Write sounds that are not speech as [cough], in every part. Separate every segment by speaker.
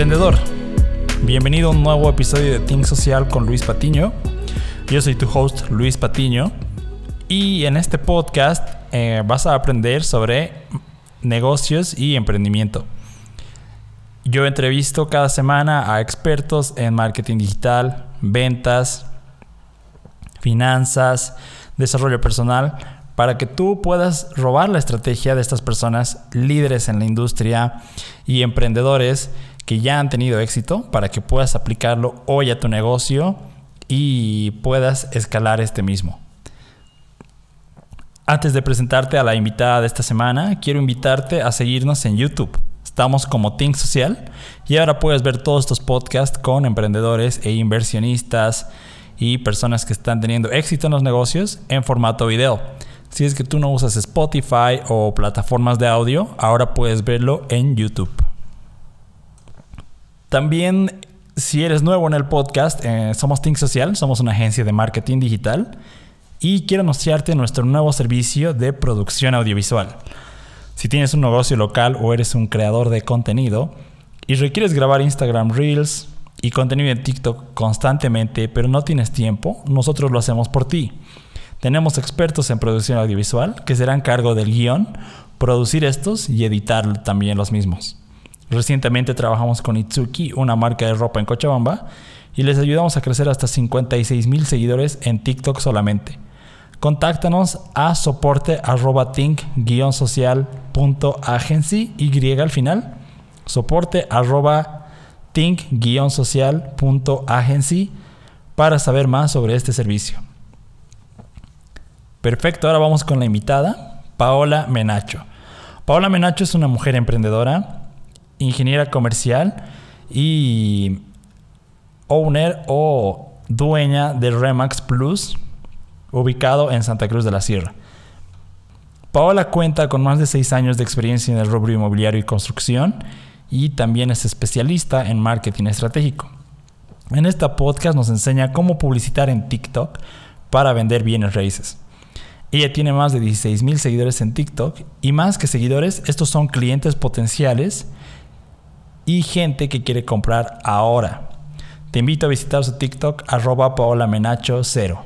Speaker 1: Emprendedor, bienvenido a un nuevo episodio de Think Social con Luis Patiño. Yo soy tu host Luis Patiño y en este podcast eh, vas a aprender sobre negocios y emprendimiento. Yo entrevisto cada semana a expertos en marketing digital, ventas, finanzas, desarrollo personal, para que tú puedas robar la estrategia de estas personas líderes en la industria y emprendedores que ya han tenido éxito para que puedas aplicarlo hoy a tu negocio y puedas escalar este mismo. Antes de presentarte a la invitada de esta semana, quiero invitarte a seguirnos en YouTube. Estamos como Think Social y ahora puedes ver todos estos podcasts con emprendedores e inversionistas y personas que están teniendo éxito en los negocios en formato video. Si es que tú no usas Spotify o plataformas de audio, ahora puedes verlo en YouTube. También, si eres nuevo en el podcast, eh, somos Think Social, somos una agencia de marketing digital y quiero anunciarte nuestro nuevo servicio de producción audiovisual. Si tienes un negocio local o eres un creador de contenido y requieres grabar Instagram Reels y contenido en TikTok constantemente, pero no tienes tiempo, nosotros lo hacemos por ti. Tenemos expertos en producción audiovisual que serán cargo del guion, producir estos y editar también los mismos. Recientemente trabajamos con Itsuki, una marca de ropa en Cochabamba, y les ayudamos a crecer hasta 56 mil seguidores en TikTok solamente. Contáctanos a soporte arroba think-social.agency y al final, soporte arroba think-social.agency para saber más sobre este servicio. Perfecto, ahora vamos con la invitada, Paola Menacho. Paola Menacho es una mujer emprendedora, ingeniera comercial y owner o dueña de Remax Plus, ubicado en Santa Cruz de la Sierra. Paola cuenta con más de seis años de experiencia en el rubro inmobiliario y construcción y también es especialista en marketing estratégico. En esta podcast nos enseña cómo publicitar en TikTok para vender bienes raíces. Ella tiene más de 16 mil seguidores en TikTok y más que seguidores, estos son clientes potenciales y gente que quiere comprar ahora. Te invito a visitar su TikTok arroba paolamenacho0.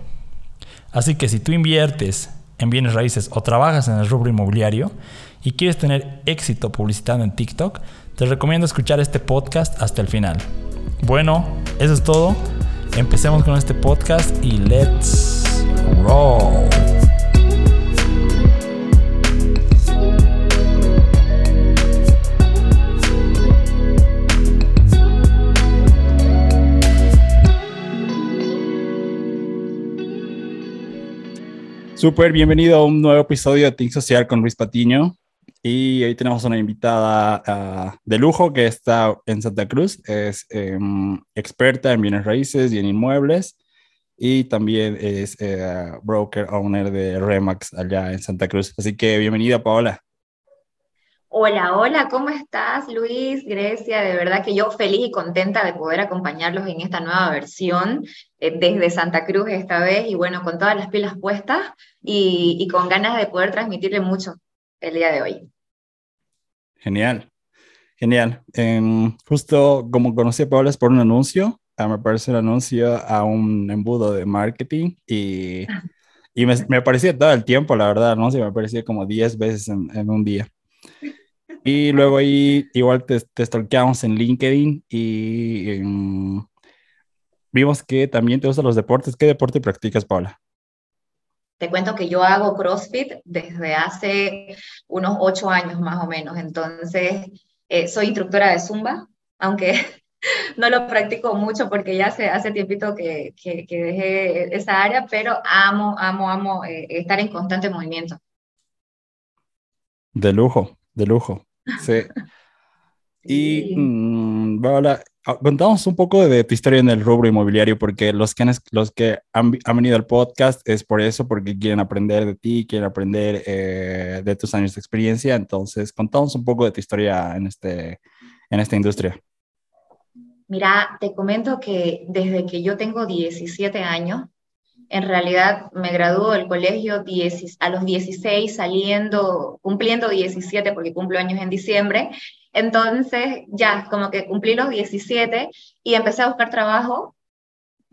Speaker 1: Así que si tú inviertes en bienes raíces o trabajas en el rubro inmobiliario y quieres tener éxito publicitando en TikTok, te recomiendo escuchar este podcast hasta el final. Bueno, eso es todo. Empecemos con este podcast y let's roll. Súper, bienvenido a un nuevo episodio de Think Social con Luis Patiño. Y hoy tenemos una invitada ah, de lujo que está en Santa Cruz. Es em, experta en bienes raíces y en inmuebles. Y también es eh, broker owner de Remax allá en Santa Cruz. Así que bienvenida, Paola.
Speaker 2: Hola, hola, ¿cómo estás, Luis? Grecia, de verdad que yo feliz y contenta de poder acompañarlos en esta nueva versión eh, desde Santa Cruz esta vez y bueno, con todas las pilas puestas y, con ganas de poder transmitirle mucho el día de hoy.
Speaker 1: Genial, genial. Em, justo como conocí a Paula es por un anuncio, ah, me parece un anuncio a un embudo de marketing y, y me, me aparecía todo el tiempo, la verdad, ¿no? me aparecía como 10 veces en, en un día. Y luego ahí igual te, te stalkeamos en LinkedIn y vimos que también te gustan los deportes. ¿Qué deporte practicas, Paula?
Speaker 2: Te cuento que yo hago CrossFit desde hace unos ocho años más o menos. Entonces, eh, soy instructora de Zumba, aunque [laughs] no lo practico mucho porque ya hace, hace tiempito que, que, dejé esa área, pero amo, amo, amo eh, estar en constante movimiento.
Speaker 1: De lujo, de lujo. Sí. [laughs] Y mm, ah, contamos un poco de tu historia en el rubro inmobiliario, porque los que, han, los que han, venido al podcast es por eso, porque quieren aprender de ti, quieren aprender eh, de tus años de experiencia. Entonces, contamos un poco de tu historia en, este, en esta industria.
Speaker 2: Mira, te comento que desde que yo tengo 17 años, en realidad me graduó del colegio a los 16, saliendo, cumpliendo 17 porque cumplo años en diciembre. Entonces, ya, como que cumplí los 17 y empecé a buscar trabajo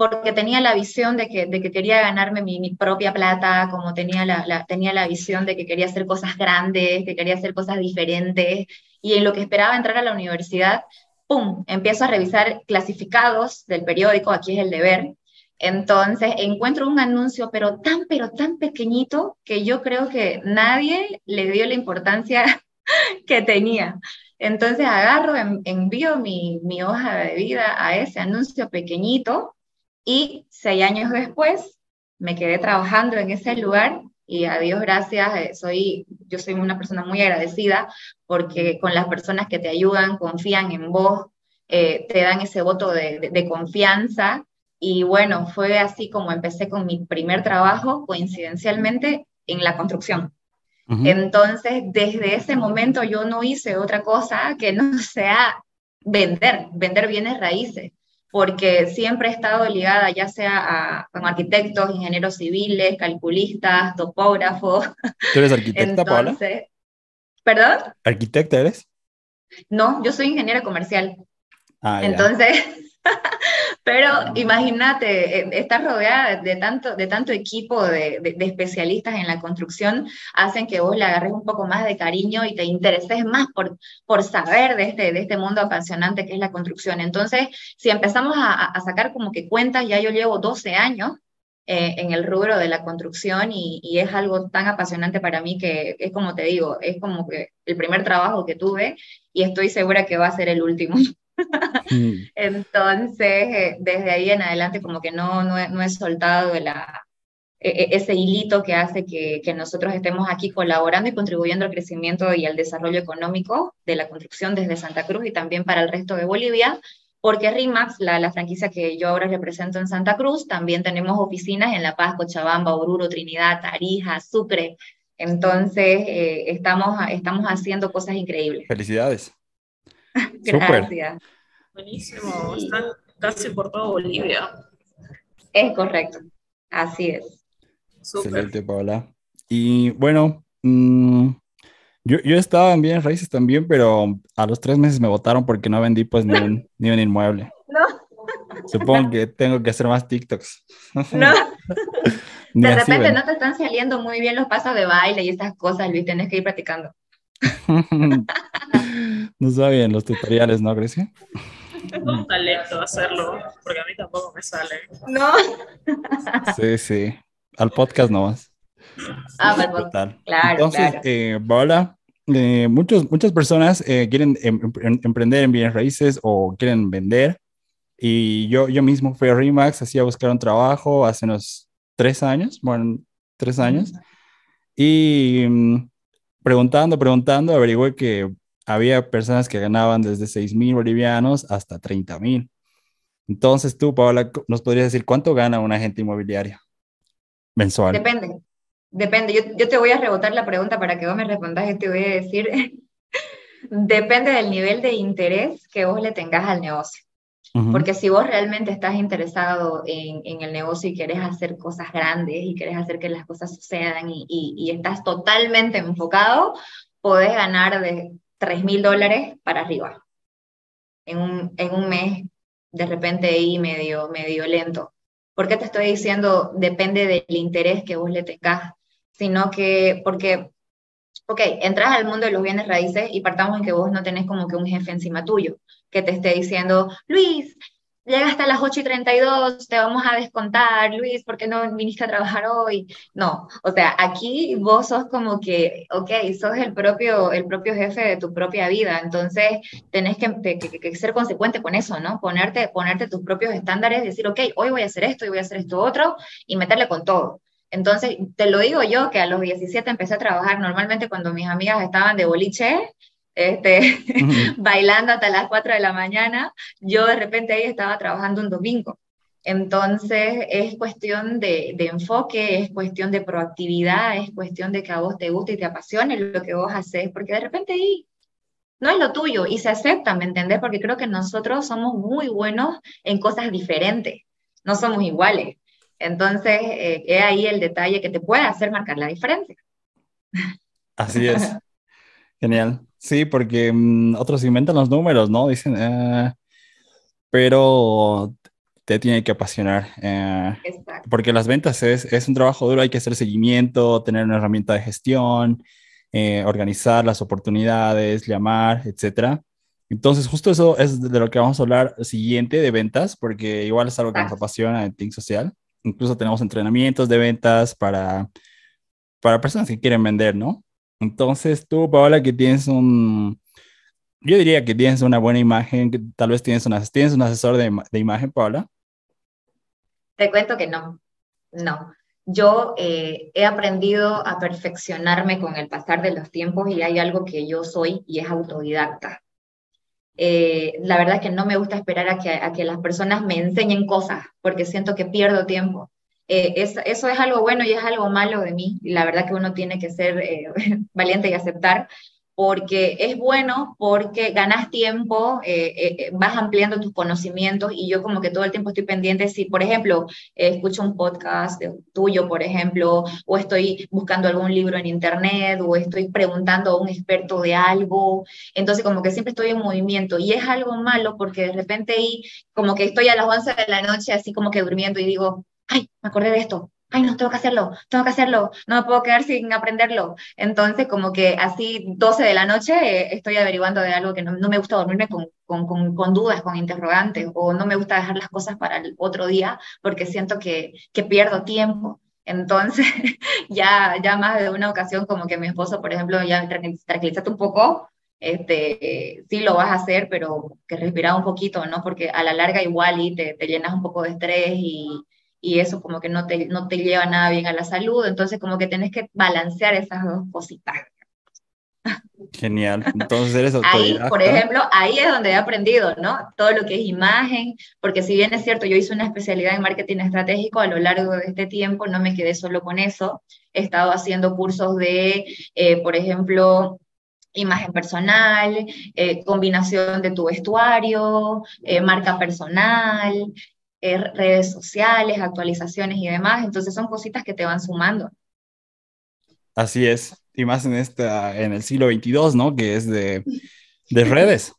Speaker 2: porque tenía la visión de que, de que quería ganarme mi, propia plata, como tenía la, tenía la visión de que quería hacer cosas grandes, que quería hacer cosas diferentes, y en lo que esperaba entrar a la universidad, ¡pum!, empiezo a revisar clasificados del periódico, aquí es el deber, entonces encuentro un anuncio, pero tan, pero tan pequeñito que yo creo que nadie le dio la importancia [laughs] que tenía. Entonces agarro, envío mi, mi hoja de vida a ese anuncio pequeñito y seis años después me quedé trabajando en ese lugar y a Dios gracias, eh, soy, yo soy una persona muy agradecida porque con las personas que te ayudan, confían en vos, eh, te dan ese voto de, de, confianza. Y bueno, fue así como empecé con mi primer trabajo, coincidencialmente, en la construcción. Entonces, desde ese momento yo no hice otra cosa que no [laughs] sea vender, vender bienes raíces porque siempre he estado ligada ya sea a, arquitectos, ingenieros civiles, calculistas, topógrafos.
Speaker 3: ¿Tú eres arquitecta, Paola?
Speaker 2: ¿Perdón?
Speaker 3: ¿Arquitecta eres?
Speaker 2: No, yo soy ingeniera comercial. Ah, Entonces, [laughs] pero imagínate, eh, estar rodeada de tanto, de tanto equipo de, especialistas en la construcción hacen que vos le agarres un poco más de cariño y te intereses más por, por saber de este, de este mundo apasionante que es la construcción. Entonces, si empezamos a, a sacar como que cuentas, ya yo llevo 12 años eh, en el rubro de la construcción y, y, es algo tan apasionante para mí que es como te digo, es como que el primer trabajo que tuve y estoy segura que va a ser el último. [laughs] Mm. [laughs] Entonces, eh, desde ahí en adelante como que no, no, he, no he soltado la, e, e, ese hilito que hace que, que, nosotros estemos aquí colaborando y contribuyendo al crecimiento y al desarrollo económico de la construcción desde Santa Cruz y también para el resto de Bolivia, porque RIMAX, la, la franquicia que yo ahora represento en Santa Cruz, también tenemos oficinas en La Paz, Cochabamba, Oruro, Trinidad, Tarija, Sucre. Entonces, eh, estamos, estamos haciendo cosas increíbles.
Speaker 3: Felicidades. [laughs]
Speaker 2: Gracias.
Speaker 4: Buenísimo, están casi por toda Bolivia.
Speaker 2: Es correcto, así es.
Speaker 3: Excelente, Paola. Y bueno, mm, yo, yo estaba en bienes raíces también, pero a los tres meses me votaron porque no vendí pues ni un, ni un inmueble. [laughs]
Speaker 2: No.
Speaker 3: Supongo que tengo que hacer más TikToks. [laughs]
Speaker 2: No. de repente no te están saliendo muy bien los pasos de baile y estas cosas, Luis, tienes que ir practicando. [laughs]
Speaker 3: no sabían los tutoriales, ¿no, Grecia?
Speaker 4: Es un talento hacerlo, porque a mí tampoco me sale.
Speaker 2: No.
Speaker 3: Sí, sí. Al podcast nomás.
Speaker 2: Ah, al podcast. Claro,
Speaker 3: Entonces, Eh, eh, muchos, muchas personas eh, quieren em, em, emprender en bienes raíces o quieren vender. Y yo, yo mismo fui a Remax, así a buscar un trabajo hace unos tres años, bueno, tres años. Y mm, preguntando, preguntando, averigüé que había personas que ganaban desde 6 mil bolivianos hasta 30 mil. Entonces tú, Paola, nos podrías decir cuánto gana un agente inmobiliario mensual.
Speaker 2: Depende, depende. Yo, yo te voy a rebotar la pregunta para que vos me respondas y te voy a decir, [laughs] depende del nivel de interés que vos le tengas al negocio. Porque si vos realmente estás interesado en, en, el negocio y querés hacer cosas grandes y querés hacer que las cosas sucedan y, y, y estás totalmente enfocado, podés ganar de 3 mil dólares para arriba en un, en un mes, de repente ahí medio, medio lento. ¿Por qué te estoy diciendo depende del interés que vos le tengas? Sino que, porque, ok, entras al mundo de los bienes raíces y partamos en que vos no tenés como que un jefe encima tuyo que te esté diciendo, Luis, llega hasta las 8 y 32, te vamos a descontar, Luis, ¿por qué no viniste a trabajar hoy? No, o sea, aquí vos sos como que, ok, sos el propio, el propio jefe de tu propia vida, entonces tenés que, que, ser consecuente con eso, ¿no? Ponerte, ponerte tus propios estándares, decir, ok, hoy voy a hacer esto y voy a hacer esto otro, y meterle con todo. Entonces, te lo digo yo, que a los 17 empecé a trabajar, normalmente cuando mis amigas estaban de boliche, este, [laughs] bailando hasta las 4 de la mañana, yo de repente ahí estaba trabajando un domingo. Entonces es cuestión de, de, enfoque, es cuestión de proactividad, es cuestión de que a vos te guste y te apasione lo que vos haces, porque de repente ahí no es lo tuyo y se acepta, ¿me entendés? Porque creo que nosotros somos muy buenos en cosas diferentes, no somos iguales. Entonces, eh, es ahí el detalle que te puede hacer marcar la diferencia.
Speaker 3: Así es. [laughs] Genial.
Speaker 1: Sí, porque mm, otros inventan los números, ¿no? Dicen, "Ah", pero te tiene que apasionar. eh, porque las ventas es, es un trabajo duro, hay que hacer seguimiento, tener una herramienta de gestión, eh, organizar las oportunidades, llamar, etcétera. Entonces, justo eso es de lo que vamos a hablar siguiente de ventas, porque igual es algo que nos apasiona en Think Social. Incluso tenemos entrenamientos de ventas para, para personas que quieren vender, ¿no? Entonces, tú, Paola, que tienes un, yo diría que tienes una buena imagen, que tal vez tienes, una, tienes un asesor de, de imagen, Paola.
Speaker 2: Te cuento que no, no. Yo eh, he aprendido a perfeccionarme con el pasar de los tiempos y hay algo que yo soy y es autodidacta. Eh, la verdad es que no me gusta esperar a que, a que las personas me enseñen cosas porque siento que pierdo tiempo. Eh, es- eso es algo bueno y es algo malo de mí. Y la verdad que uno tiene que ser eh, [laughs] valiente y aceptar porque es bueno, porque ganas tiempo, eh, eh, eh, vas ampliando tus conocimientos y yo como que todo el tiempo estoy pendiente si, por ejemplo, eh, escucho un podcast tuyo, por ejemplo, o estoy buscando algún libro en internet, o estoy preguntando a un experto de algo, entonces como que siempre estoy en movimiento y es algo malo porque de repente ahí como que estoy a las 11 de la noche así como que durmiendo y digo, ay, me acordé de esto. Ay, no, tengo que hacerlo, tengo que hacerlo, no me puedo quedar sin aprenderlo. Entonces, como que así 12 de la noche eh, estoy averiguando de algo que no, no me gusta dormirme con, con, con, con dudas, con interrogantes, o no me gusta dejar las cosas para el otro día porque siento que, que pierdo tiempo. Entonces, [laughs] ya, ya más de una ocasión como que mi esposo, por ejemplo, ya tranquil- tranquilízate un poco, este, sí lo vas a hacer, pero que respirar un poquito, ¿no? Porque a la larga igual y te, te llenas un poco de estrés y, y eso como que no te, no te lleva nada bien a la salud, entonces como que tenés que balancear esas dos cositas.
Speaker 1: Genial. Entonces eres [laughs]
Speaker 2: Ahí, por
Speaker 1: autodidacta.
Speaker 2: ejemplo, ahí es donde he aprendido, ¿no? Todo lo que es imagen, porque si bien es cierto, yo hice una especialidad en marketing estratégico a lo largo de este tiempo, no me quedé solo con eso, he estado haciendo cursos de, eh, por ejemplo, imagen personal, eh, combinación de tu vestuario, eh, marca personal, eh, redes sociales, actualizaciones y demás, entonces son cositas que te van sumando.
Speaker 1: Así es. Y más en esta, en el siglo XXII, ¿no? Que es de, de redes.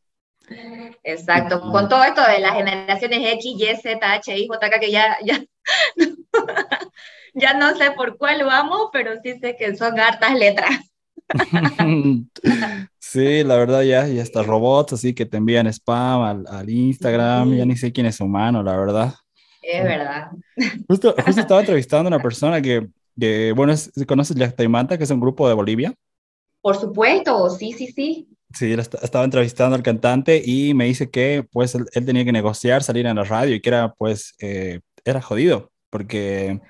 Speaker 1: [laughs]
Speaker 2: Exacto, con todo esto de las generaciones X, Y, Z, H, I, J, K, que ya, ya, [laughs] ya no sé por cuál vamos, pero sí sé que son hartas letras. [laughs]
Speaker 1: Sí, la verdad ya, ya está robots, así que te envían spam al, al Instagram, ya ni sé quién es humano, la verdad.
Speaker 2: Es verdad.
Speaker 1: Justo, justo [laughs] estaba entrevistando a una persona que, que bueno, es- ¿conoces Llactaimanta, que es un grupo de Bolivia?
Speaker 2: Por supuesto, sí, sí, sí.
Speaker 1: Sí, estaba entrevistando al cantante y me dice que pues él, él tenía que negociar salir en la radio y que era pues, eh, era jodido, porque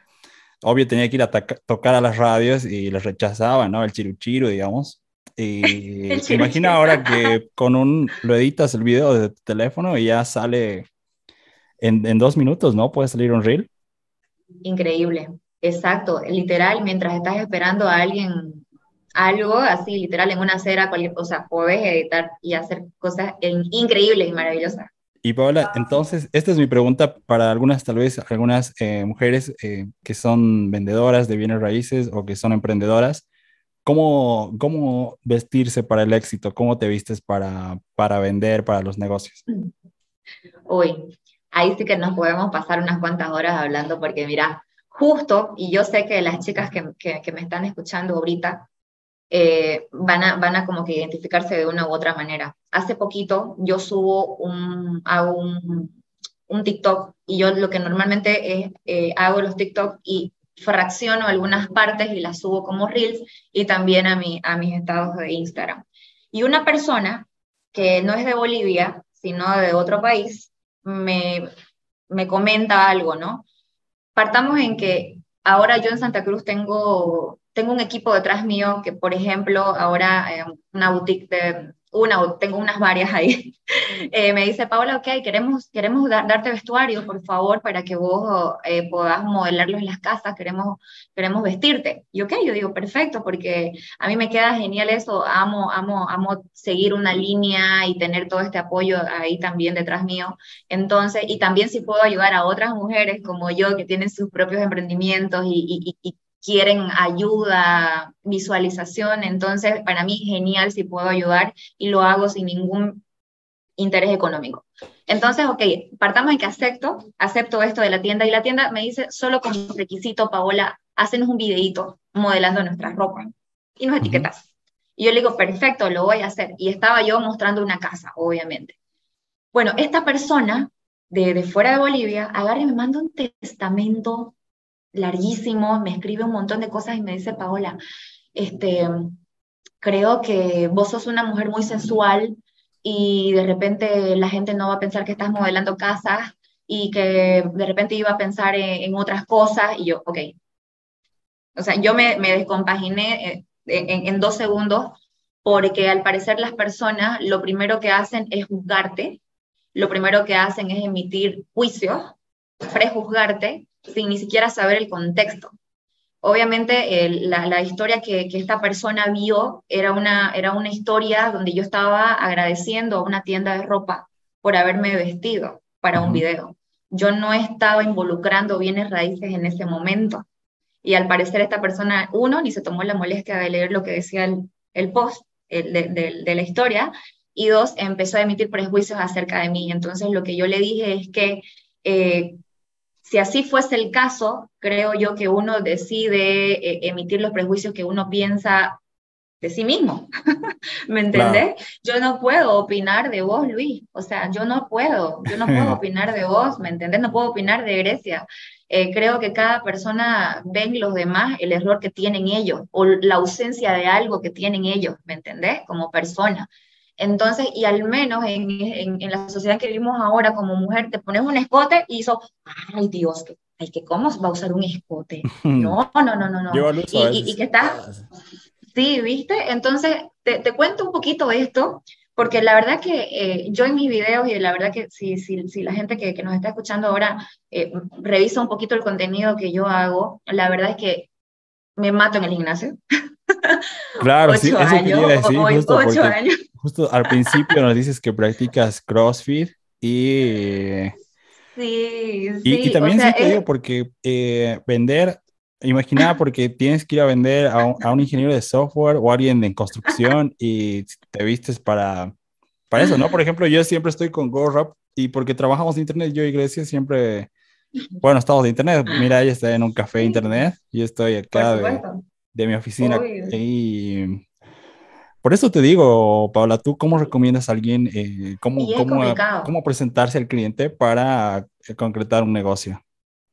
Speaker 1: obvio tenía que ir a tocar a las radios y les rechazaban, ¿no? El chiruchiru, digamos. Y [laughs]
Speaker 2: chiru
Speaker 1: imagina ahora que con un, lo editas el video de tu teléfono y ya sale en, en dos minutos, ¿no? Puede salir un reel.
Speaker 2: Increíble. Exacto. Literal, mientras estás esperando a alguien, algo así, literal, en una acera, cualquier cosa, podés editar y hacer cosas en- increíbles y maravillosas.
Speaker 1: Y Paola, entonces, esta es mi pregunta para algunas, tal vez, algunas eh, mujeres eh, que son vendedoras de bienes raíces o que son emprendedoras. ¿Cómo, cómo vestirse para el éxito? ¿Cómo te vistes para, para vender, para los negocios?
Speaker 2: Uy, ahí sí que nos podemos pasar unas cuantas horas hablando porque mira, justo, y yo sé que las chicas que, que, me están escuchando ahorita eh, van a, van a como que identificarse de una u otra manera. Hace poquito yo subo un, un TikTok y yo lo que normalmente es, eh, hago los TikTok y fracciono algunas partes y las subo como Reels y también a, mi, a mis estados de Instagram. Y una persona que no es de Bolivia, sino de otro país, me, me comenta algo, ¿no? Partamos en que ahora yo en Santa Cruz tengo, tengo un equipo detrás mío que, por ejemplo, ahora eh, una boutique de, una, tengo unas varias ahí, [laughs] eh, me dice, Paola, ok, queremos, queremos dar, darte vestuario, por favor, para que vos eh, puedas modelarlo en las casas, queremos, queremos vestirte. Y ok, yo digo, perfecto, porque a mí me queda genial eso, amo, amo, amo seguir una línea y tener todo este apoyo ahí también detrás mío. Entonces, y también si puedo ayudar a otras mujeres como yo que tienen sus propios emprendimientos y quieren ayuda, visualización, entonces para mí genial si puedo ayudar y lo hago sin ningún interés económico. Entonces, ok, partamos en que acepto, acepto esto de la tienda y la tienda me dice, solo como requisito, Paola, hacenos un videito modelando nuestras ropas y nos etiquetas. Y yo le digo, perfecto, lo voy a hacer. Y estaba yo mostrando una casa, obviamente. Bueno, esta persona de, de fuera de Bolivia agarra y me manda un testamento larguísimo, me escribe un montón de cosas y me dice, Paola, este, creo que vos sos una mujer muy sensual y de repente la gente no va a pensar que estás modelando casas y que de repente iba a pensar en, otras cosas y yo, ok. O sea, yo me, descompaginé eh, en, en dos segundos porque al parecer las personas lo primero que hacen es juzgarte, lo primero que hacen es emitir juicios, prejuzgarte sin ni siquiera saber el contexto. Obviamente la, historia que, esta persona vio era una, era una historia donde yo estaba agradeciendo a una tienda de ropa por haberme vestido para un video. Yo no estaba involucrando bienes raíces en ese momento. Y al parecer esta persona, uno, ni se tomó la molestia de leer lo que decía el, post de, la historia, y dos, empezó a emitir prejuicios acerca de mí. Entonces lo que yo le dije es que eh, si así fuese el caso, creo yo que uno decide eh, emitir los prejuicios que uno piensa de sí mismo. [laughs] ¿Me entendés? Yo no puedo opinar de vos, Luis. O sea, yo no puedo. Yo no puedo [laughs] opinar de vos, ¿me entendés? No puedo opinar de Grecia. Eh, creo que cada persona ve en los demás el error que tienen ellos o la ausencia de algo que tienen ellos, ¿me entendés? Como persona. Entonces, y al menos en, en, la sociedad que vivimos ahora como mujer, te pones un escote y eso, ay Dios, que, ay, que cómo va a usar un escote. [laughs] No, no, no, no, no. Y, y, que estás, sí, ¿viste? Entonces, te, te, cuento un poquito esto, porque la verdad que eh, yo en mis videos y la verdad que si, si, si la gente que, que, nos está escuchando ahora eh, revisa un poquito el contenido que yo hago, la verdad es que me mato en el gimnasio. [laughs]
Speaker 1: Claro, sí, eso quería decir, justo, justo al principio nos dices que practicas CrossFit y...
Speaker 2: Sí, sí.
Speaker 1: Y, también sí te digo porque eh, vender, imaginaba porque tienes que ir a vender a un, ingeniero de software o alguien de construcción y te vistes para, para eso, ¿no? Por ejemplo, yo siempre estoy con GoRap y porque trabajamos de internet, yo y Grecia siempre, bueno, estamos de internet. Mira, ella está en un café de internet y yo estoy acá de, de mi oficina. Y por eso te digo, Paula, ¿tú cómo recomiendas a alguien, eh, cómo, cómo, cómo, presentarse al cliente para eh, concretar un negocio?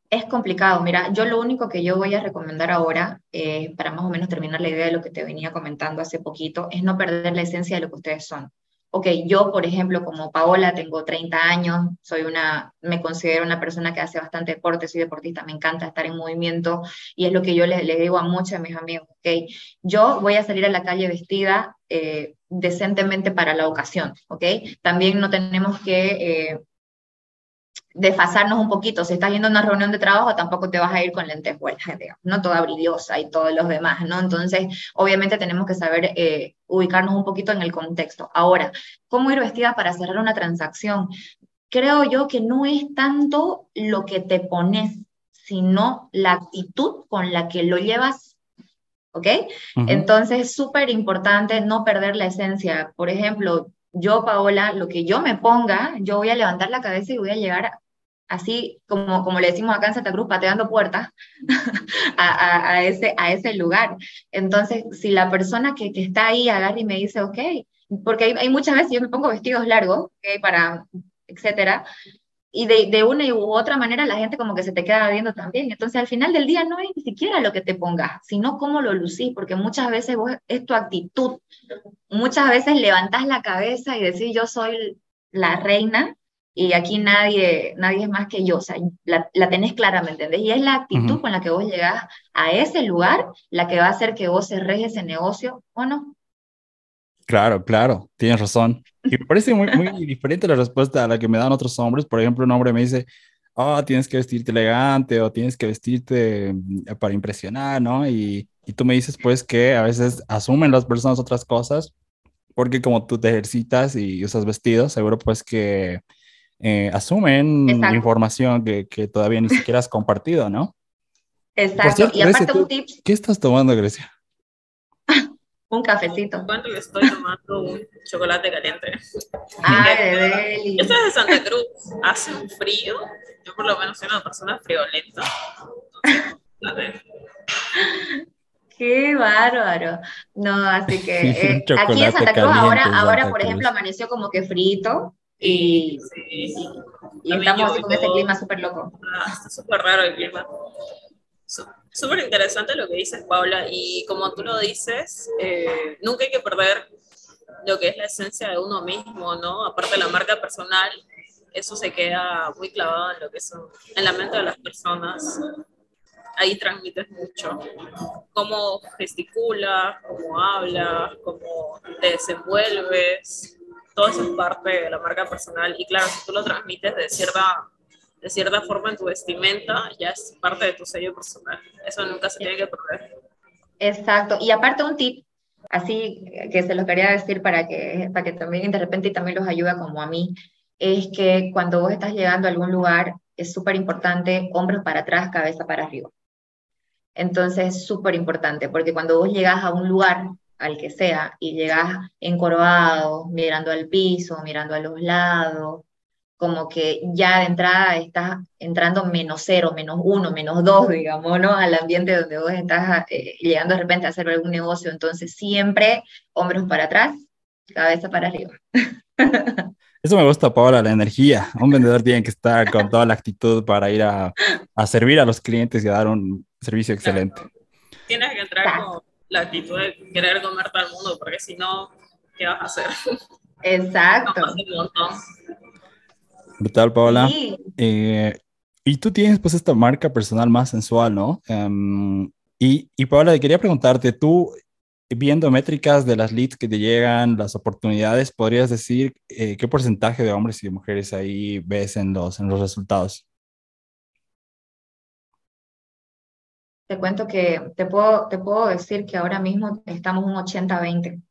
Speaker 2: Es complicado. Mira, yo lo único que yo voy a recomendar ahora, eh, para más o menos terminar la idea de lo que te venía comentando hace poquito, es no perder la esencia de lo que ustedes son ok, yo, por ejemplo, como Paola, tengo 30 años, soy una, me considero una persona que hace bastante deporte, soy deportista, me encanta estar en movimiento y es lo que yo les, digo a muchos de mis amigos, ok, yo voy a salir a la calle vestida eh, decentemente para la ocasión, ok, también no tenemos que eh, desfasarnos un poquito. Si estás yendo a una reunión de trabajo, tampoco te vas a ir con lentejuelas, digamos, ¿no? Toda brillosa y todos los demás, ¿no? Entonces, obviamente tenemos que saber eh, ubicarnos un poquito en el contexto. Ahora, ¿cómo ir vestida para cerrar una transacción? Creo yo que no es tanto lo que te pones, sino la actitud con la que lo llevas ¿ok? Entonces, es súper importante no perder la esencia. Por ejemplo, yo, Paola, lo que yo me ponga, yo voy a levantar la cabeza y voy a llegar así como, como le decimos acá en Santa Cruz, pateando puertas [laughs] a, ese, a ese lugar. Entonces, si la persona que, que está ahí agarra y me dice, ok, porque hay, muchas veces yo me pongo vestidos largos, para, etcétera, y de, de, una u otra manera la gente como que se te queda viendo también. Entonces al final del día no es ni siquiera lo que te pongas, sino cómo lo lucís, porque muchas veces es tu actitud. Muchas veces levantás la cabeza y decís yo soy la reina y aquí nadie, nadie es más que yo, o sea, la, la tenés clara, ¿me entendés? Y es la actitud con la que vos llegás a ese lugar la que va a hacer que vos cerres ese negocio o no.
Speaker 1: Claro, claro, tienes razón. Y me parece muy, muy [laughs] diferente la respuesta a la que me dan otros hombres. Por ejemplo, un hombre me dice, oh, tienes que vestirte elegante o tienes que vestirte mm, para impresionar, ¿no? Y, y tú me dices, pues, que a veces asumen las personas otras cosas porque como tú te ejercitas y usas vestidos, seguro pues que eh, asumen información que, que, todavía ni siquiera has compartido, ¿no?
Speaker 2: Exacto.
Speaker 1: cierto,
Speaker 2: y aparte
Speaker 1: Grecia,
Speaker 2: un tip,
Speaker 1: ¿Qué estás tomando, Grecia? [laughs]
Speaker 2: un cafecito.
Speaker 4: cuento que estoy tomando un chocolate caliente.
Speaker 2: Ay.
Speaker 4: Yo estoy de Santa Cruz, hace un frío. Yo por lo menos soy una persona friolenta. Entonces,
Speaker 2: Qué bárbaro. No, así que [laughs] eh, aquí en Santa Cruz ahora, ahora
Speaker 1: Santa
Speaker 2: por
Speaker 1: Cruz.
Speaker 2: ejemplo, amaneció como que frito y, y
Speaker 4: También
Speaker 2: estamos así con ese
Speaker 4: llovió.
Speaker 2: clima súper loco.
Speaker 4: Ah, está súper raro el clima. Sú- Súper interesante lo que dices, Paula, y como tú lo dices, eh, nunca hay que perder lo que es la esencia de uno mismo, ¿no? Aparte de la marca personal, eso se queda muy clavado en lo que son, en la mente de las personas. Ahí transmites mucho. Cómo gesticulas, cómo hablas, cómo te desenvuelves, todo eso es parte de la marca personal. Y claro, si tú lo transmites de cierta de cierta forma en tu vestimenta, ya es parte de tu sello personal. Eso nunca se tiene que perder.
Speaker 2: Exacto. Y aparte un tip, así que se los quería decir para que, para que también de repente también los ayuda como a mí, es que cuando vos estás llegando a algún lugar, es súper importante hombros para atrás, cabeza para arriba. Entonces es súper importante, porque cuando vos llegas a un lugar, al que sea, y llegas encorvado, mirando al piso, mirando a los lados, como que ya de entrada estás entrando menos cero, menos uno, menos dos, [laughs] digamos, ¿no? Al ambiente donde vos estás eh, llegando de repente a hacer algún negocio. Entonces, siempre hombros para atrás, cabeza para arriba. [laughs]
Speaker 1: Eso me gusta, Paola, la energía. Un vendedor tiene que estar con toda la actitud para ir a, a servir a los clientes y a dar un servicio excelente.
Speaker 4: Tienes que entrar con la actitud de querer comer todo el mundo, porque si no, ¿qué vas a hacer?
Speaker 2: Exacto.
Speaker 1: Brutal, Paola.
Speaker 2: Sí,
Speaker 1: Eh, y tú tienes pues esta marca personal más sensual, ¿no? Em, y, y Paola, quería preguntarte, tú viendo métricas de las leads que te llegan, las oportunidades, ¿podrías decir eh, qué porcentaje de hombres y de mujeres ahí ves en los, en los resultados?
Speaker 2: Te cuento que te puedo, te puedo decir que ahora mismo estamos un 80-20.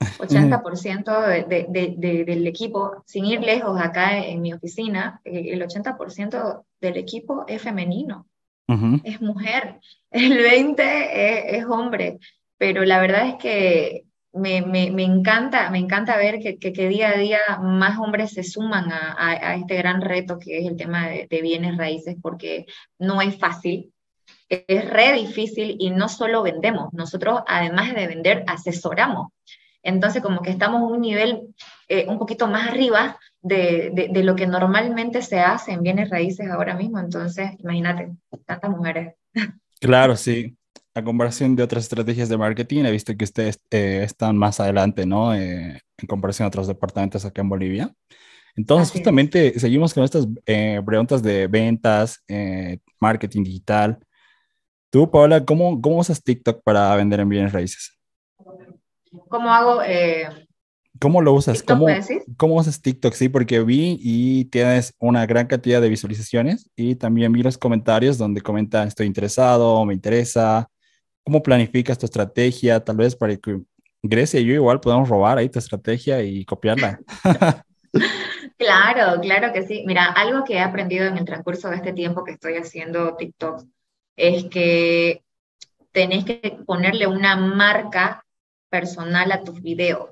Speaker 2: 80% [laughs] de, de, de, de, del equipo, sin ir lejos acá en mi oficina, eh, el 80% del equipo es femenino.
Speaker 1: Ujú.
Speaker 2: es mujer, el 20 es, es hombre, pero la verdad es que me, me, me encanta, me encanta ver que, que, que, día a día más hombres se suman a, a, a este gran reto que es el tema de, bienes raíces, porque no es fácil, es re difícil y no solo vendemos, nosotros además de vender, asesoramos. Entonces, como que estamos a un nivel eh, un poquito más arriba de, de, de, lo que normalmente se hace en bienes raíces ahora mismo. Entonces, imagínate, tantas mujeres.
Speaker 1: Claro, sí. A comparación de otras estrategias de marketing, he visto que ustedes eh, están más adelante, ¿no? Eh, en comparación a otros departamentos acá en Bolivia. Entonces, Así justamente es. seguimos con estas eh, preguntas de ventas, eh, marketing digital. Tú, Paola, ¿cómo, ¿cómo usas TikTok para vender en bienes raíces?
Speaker 2: ¿Cómo hago? Eh,
Speaker 1: ¿Cómo lo usas?
Speaker 2: TikTok,
Speaker 1: ¿Cómo. ¿Cómo usas TikTok? Sí, porque vi y tienes una gran cantidad de visualizaciones y también vi los comentarios donde comentan estoy interesado, me interesa. ¿Cómo planificas tu estrategia? Tal vez para que Grecia y yo igual podamos robar ahí tu estrategia y copiarla. [laughs]
Speaker 2: claro, claro que sí. Mira, algo que he aprendido en el transcurso de este tiempo que estoy haciendo TikTok es que tenés que ponerle una marca personal a tus videos.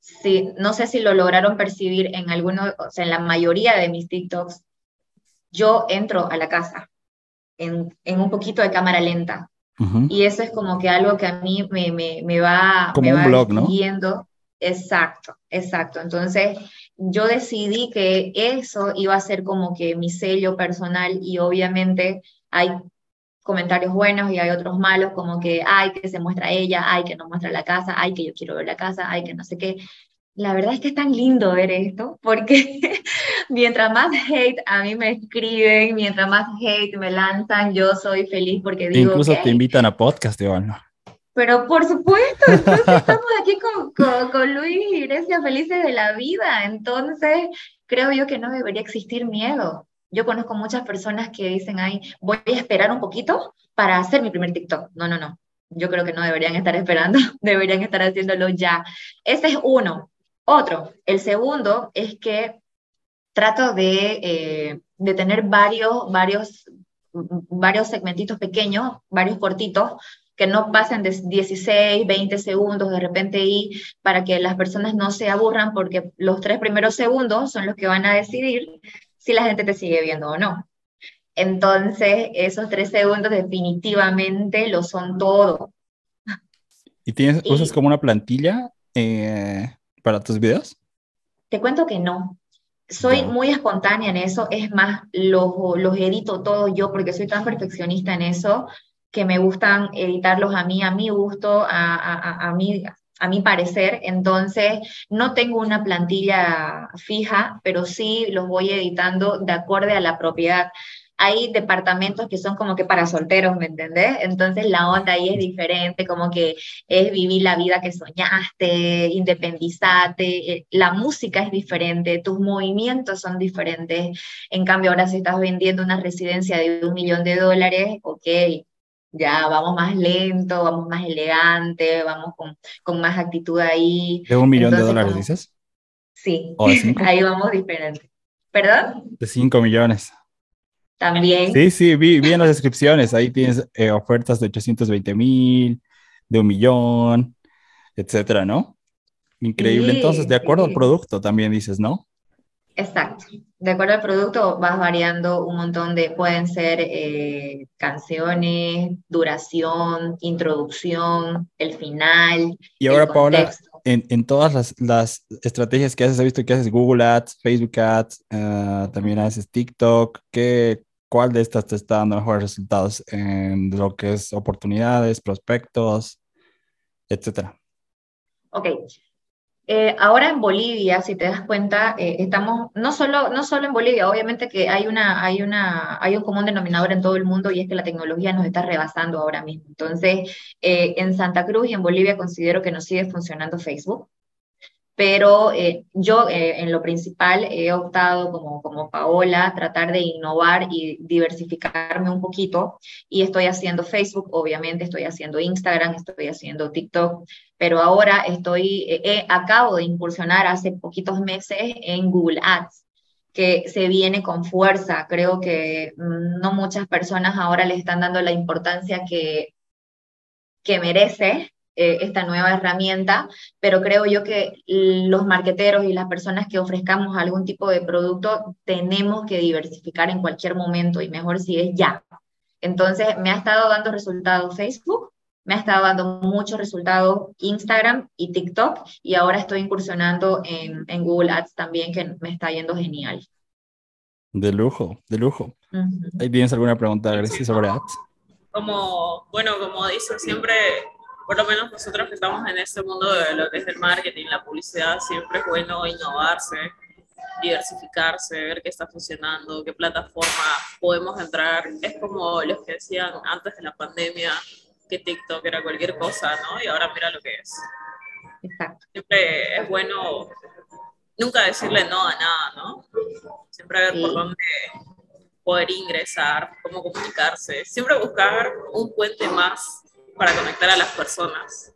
Speaker 2: Sí, no sé si lo lograron percibir en algunos, o sea, en la mayoría de mis TikToks, yo entro a la casa en, en un poquito de cámara lenta. Uh -huh. Y eso es como que algo que a mí me, me, me va,
Speaker 1: como
Speaker 2: me
Speaker 1: un
Speaker 2: va
Speaker 1: blog, ¿no?
Speaker 2: siguiendo. Exacto, exacto. Entonces, yo decidí que eso iba a ser como que mi sello personal y obviamente hay comentarios buenos y hay otros malos, como que, ay, que se muestra ella, ay, que no muestra la casa, ay, que yo quiero ver la casa, ay, que no sé qué. La verdad es que es tan lindo ver esto, porque [laughs] mientras más hate a mí me escriben, mientras más hate me lanzan, yo soy feliz porque digo.
Speaker 1: Incluso te invitan a podcast, Iván.
Speaker 2: Pero por supuesto, entonces estamos aquí con, con, con Luis y Grecia felices de la vida. Entonces, creo yo que no debería existir miedo. Yo conozco muchas personas que dicen, ay, voy a esperar un poquito para hacer mi primer TikTok. No, no, no. Yo creo que no deberían estar esperando, [laughs] deberían estar haciéndolo ya. Ese es uno. Otro, el segundo es que trato de, eh, de tener varios, varios varios segmentitos pequeños, varios cortitos, que no pasen de 16, 20 segundos de repente y para que las personas no se aburran porque los tres primeros segundos son los que van a decidir si la gente te sigue viendo o no. Entonces, esos tres segundos definitivamente lo son todo.
Speaker 1: ¿Y tienes, usas como una plantilla eh, para tus videos?
Speaker 2: Te cuento que no. Soy muy espontánea en eso, es más, los, los edito todos yo porque soy tan perfeccionista en eso que me gustan editarlos a mí, a mi gusto, a, a, a, mí, a mi parecer. Entonces, no tengo una plantilla fija, pero sí los voy editando de acuerdo a la propiedad. Hay departamentos que son como que para solteros, ¿me entendés? Entonces la onda ahí es diferente, como que es vivir la vida que soñaste, independizate, eh, la música es diferente, tus movimientos son diferentes. En cambio, ahora si estás vendiendo una residencia de un millón de dólares, ok, ya vamos más lento, vamos más elegante, vamos con, con más actitud ahí.
Speaker 1: ¿De un millón de dólares dices?
Speaker 2: Sí, [laughs] ahí vamos diferente. ¿Perdón?
Speaker 1: De cinco millones.
Speaker 2: También.
Speaker 1: Sí, sí, vi, vi en las descripciones, ahí tienes eh, ofertas de 820 mil, de un millón, etcétera, ¿no? Increíble. Entonces, de acuerdo al producto también dices, ¿no?
Speaker 2: Exacto. De acuerdo al producto vas variando un montón de, pueden ser eh, canciones, duración, introducción, el final.
Speaker 1: Y ahora, Paola, en, en, todas las, las, estrategias que haces, he visto que haces Google Ads, Facebook Ads, uh, también haces TikTok. ¿Qué, ¿Cuál de estas te está dando mejores resultados en lo que es oportunidades, prospectos, etcétera?
Speaker 2: Ok, eh, ahora en Bolivia, si te das cuenta, eh, estamos no solo, no solo en Bolivia, obviamente que hay, una, hay, una, hay un común denominador en todo el mundo y es que la tecnología nos está rebasando ahora mismo. Entonces, eh, en Santa Cruz y en Bolivia considero que nos sigue funcionando Facebook pero eh, yo eh, en lo principal he optado como, como Paola, tratar de innovar y diversificarme un poquito. Y estoy haciendo Facebook, obviamente estoy haciendo Instagram, estoy haciendo TikTok, pero ahora estoy, eh, acabo de incursionar hace poquitos meses en Google Ads que se viene con fuerza. Creo que mm, no muchas personas ahora le están dando la importancia que, que merece eh, esta nueva herramienta, pero creo yo que los marqueteros y las personas que ofrezcamos algún tipo de producto tenemos que diversificar en cualquier momento y mejor si es ya. Entonces, me ha estado dando resultados Facebook, me ha estado dando muchos resultados Instagram y TikTok y ahora estoy incursionando en, en Google Ads también, que me está yendo genial.
Speaker 1: De lujo, de lujo. ¿Tienes alguna pregunta, Grecia, sobre ads?
Speaker 4: Como, bueno, como dice siempre, por lo menos nosotros que estamos en este mundo de lo que es el marketing, la publicidad, siempre es bueno innovarse, diversificarse, ver qué está funcionando, qué plataforma podemos entrar. Es como los que decían antes de la pandemia que TikTok era cualquier cosa, ¿no? Y ahora mira lo que es.
Speaker 2: Exacto.
Speaker 4: Siempre es bueno nunca decirle no a nada, ¿no? Siempre ver por dónde poder ingresar, cómo comunicarse, siempre buscar un puente más para conectar a las personas.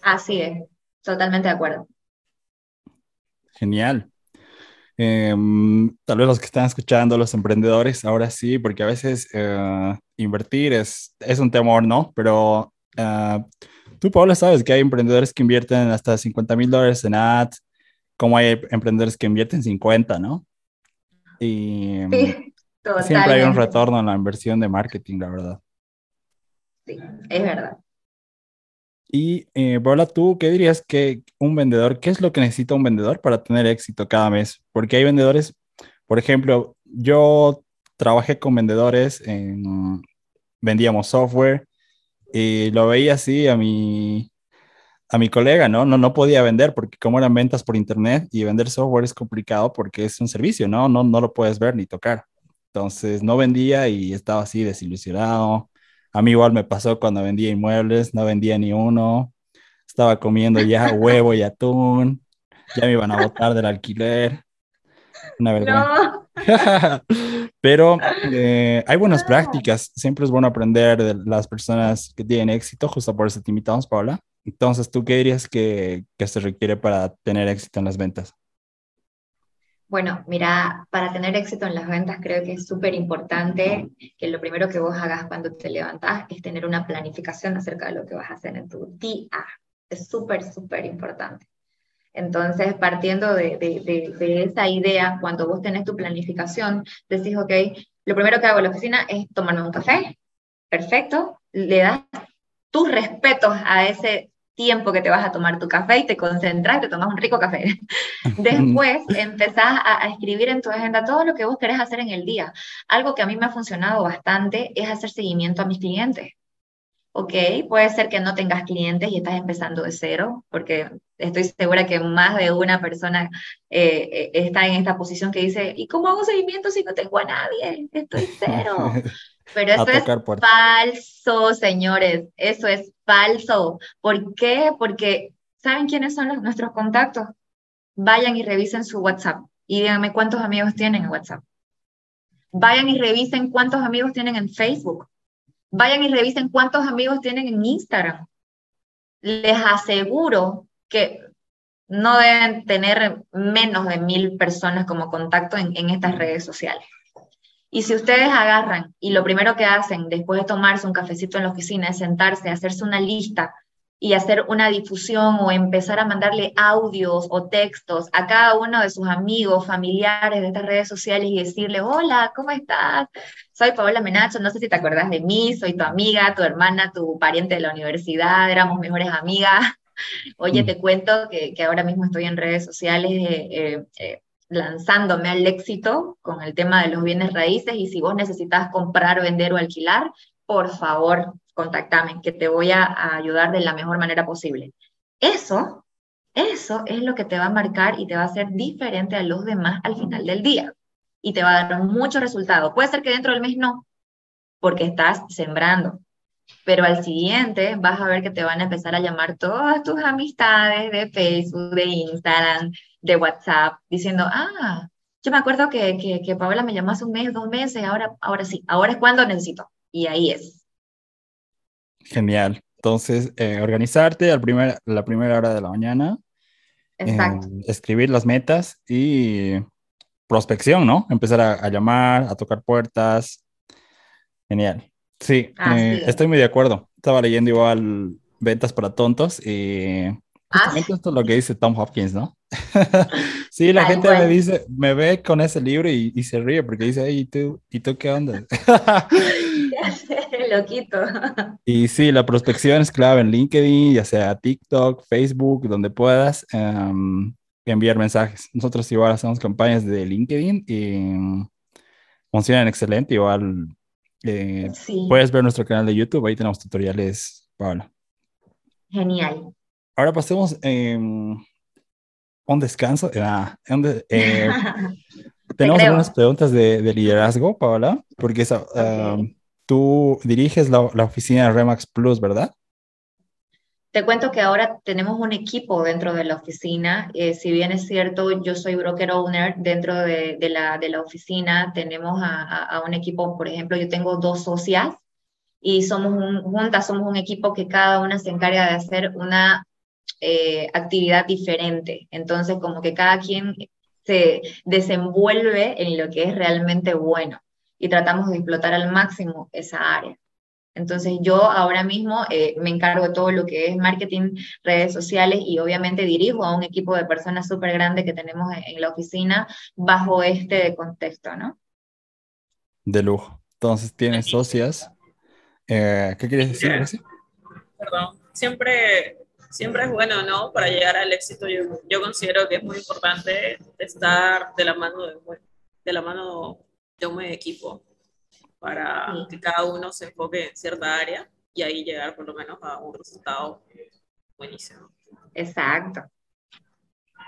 Speaker 2: Así es, totalmente de acuerdo.
Speaker 1: Genial. Em, tal vez los que están escuchando, los emprendedores, ahora sí, porque a veces eh, invertir es, es un temor, ¿no? Pero uh, tú, Paula, sabes que hay emprendedores que invierten hasta 50 mil dólares en ads, como hay emprendedores que invierten 50, ¿no? Y sí, siempre hay un retorno en la inversión de marketing, la verdad.
Speaker 2: Sí, es verdad.
Speaker 1: Y, eh, Paula, ¿tú qué dirías que un vendedor, qué es lo que necesita un vendedor para tener éxito cada mes? Porque hay vendedores, por ejemplo, yo trabajé con vendedores, en, vendíamos software y lo veía así a mi, a mi colega, ¿no? ¿no? No podía vender porque como eran ventas por internet y vender software es complicado porque es un servicio, ¿no? No, no lo puedes ver ni tocar. Entonces no vendía y estaba así desilusionado a mí igual me pasó cuando vendía inmuebles, no vendía ni uno, estaba comiendo ya [laughs] huevo y atún, ya me iban a botar del alquiler. Una vergüenza. [laughs] Pero eh, hay buenas prácticas, siempre es bueno aprender de las personas que tienen éxito, justo por eso te invitamos, Paula. Entonces, ¿tú qué dirías que, que se requiere para tener éxito en las ventas?
Speaker 2: Bueno, mira, para tener éxito en las ventas creo que es súper importante que lo primero que vos hagas cuando te levantás es tener una planificación acerca de lo que vas a hacer en tu día. Es súper, súper importante. Entonces, partiendo de, de, de, esa idea, cuando vos tenés tu planificación, decís, ok, lo primero que hago en la oficina es tomarme un café, perfecto, le das tus respetos a ese tiempo que te vas a tomar tu café y te concentras y te tomas un rico café. [laughs] Después empezás a, a, escribir en tu agenda todo lo que vos querés hacer en el día. Algo que a mí me ha funcionado bastante es hacer seguimiento a mis clientes. Ok, puede ser que no tengas clientes y estás empezando de cero, porque estoy segura que más de una persona eh, eh, está en esta posición que dice, ¿y cómo hago seguimiento si no tengo a nadie? Estoy cero. [laughs] Pero eso es falso, señores, eso es falso. ¿Por qué? Porque ¿saben quiénes son los, nuestros contactos? Vayan y revisen su WhatsApp y díganme cuántos amigos tienen en WhatsApp. Vayan y revisen cuántos amigos tienen en Facebook Vayan y revisen cuántos amigos tienen en Instagram. Les aseguro que no deben tener menos de mil personas como contacto en, en estas redes sociales. Y si ustedes agarran y lo primero que hacen después de tomarse un cafecito en la oficina es sentarse, hacerse una lista y hacer una difusión o empezar a mandarle audios o textos a cada uno de sus amigos, familiares de estas redes sociales y decirle, hola, ¿cómo estás? Soy Paola Menacho, no sé si te acuerdas de mí, soy tu amiga, tu hermana, tu pariente de la universidad, éramos mejores amigas. [laughs] Oye, mm. te cuento que, que ahora mismo estoy en redes sociales eh, eh, eh, lanzándome al éxito con el tema de los bienes raíces y si vos necesitas comprar, vender o alquilar, por favor, contáctame, que te voy a, ayudar de la mejor manera posible. Eso, eso es lo que te va a marcar y te va a hacer diferente a los demás al final del día. Y te va a dar mucho resultado. Puede ser que dentro del mes no, porque estás sembrando. Pero al siguiente vas a ver que te van a empezar a llamar todas tus amistades de Facebook, de Instagram, de WhatsApp, diciendo, ah, yo me acuerdo que, que, que Paola me llamó hace un mes, dos meses, ahora, ahora sí, ahora es cuando necesito. Y ahí es.
Speaker 1: Genial. Entonces, eh, organizarte al primer, la primera hora de la mañana. Eh, escribir las metas y prospección, ¿no? Empezar a, llamar, a tocar puertas. Genial. Sí, eh, estoy muy de acuerdo. Estaba leyendo igual Ventas para Tontos y ah, esto es lo que dice Tom Hopkins, ¿no? [laughs] sí, la gente me dice, me ve con ese libro y, y se ríe porque dice, ¿y tú, ¿y tú qué onda? [laughs]
Speaker 2: Loquito. [laughs]
Speaker 1: Y sí, la prospección es clave en LinkedIn, ya sea TikTok, Facebook, donde puedas em, enviar mensajes. Nosotros igual hacemos campañas de LinkedIn y funcionan excelente. Igual eh, puedes ver nuestro canal de YouTube, ahí tenemos tutoriales, Paula.
Speaker 2: Genial.
Speaker 1: Ahora pasemos un descanso. Ah, eh, [laughs] tenemos algunas preguntas de, liderazgo, Paola, porque esa, tú diriges la, oficina de Remax Plus, ¿verdad?
Speaker 2: Te cuento que ahora tenemos un equipo dentro de la oficina. Eh, si bien es cierto, yo soy broker owner dentro de, la, de la, oficina, tenemos a, un equipo, por ejemplo, yo tengo dos socias y somos juntas, somos un equipo que cada una se encarga de hacer una eh, actividad diferente. Entonces, como que cada quien se desenvuelve en lo que es realmente bueno y tratamos de explotar al máximo esa área. Entonces yo ahora mismo eh, me encargo de todo lo que es marketing, redes sociales y obviamente dirijo a un equipo de personas súper grande que tenemos en, la oficina bajo este contexto, ¿no?
Speaker 1: De lujo. Entonces tienes socias. Eh, ¿Qué quieres decir?
Speaker 4: Perdón. Siempre, siempre es bueno, ¿no? Para llegar al éxito yo, yo considero que es muy importante estar de la mano de, de la mano de un equipo para que cada uno se enfoque en cierta área y ahí llegar por lo menos a un resultado buenísimo.
Speaker 2: Exacto.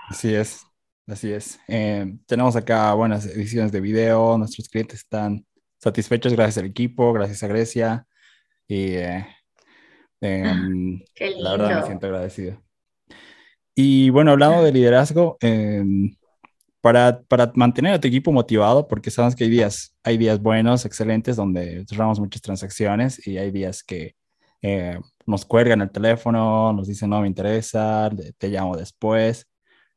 Speaker 1: Así es, así es. Eh, tenemos acá buenas ediciones de video, nuestros clientes están satisfechos gracias al equipo, gracias a Grecia y eh, em, [laughs] la verdad me siento agradecido. Y bueno, hablando de liderazgo, eh, para, para, mantener a tu equipo motivado, porque sabes que hay días, hay días buenos, excelentes, donde cerramos muchas transacciones y hay días que eh, nos cuelgan el teléfono, nos dicen no me interesa, te llamo después.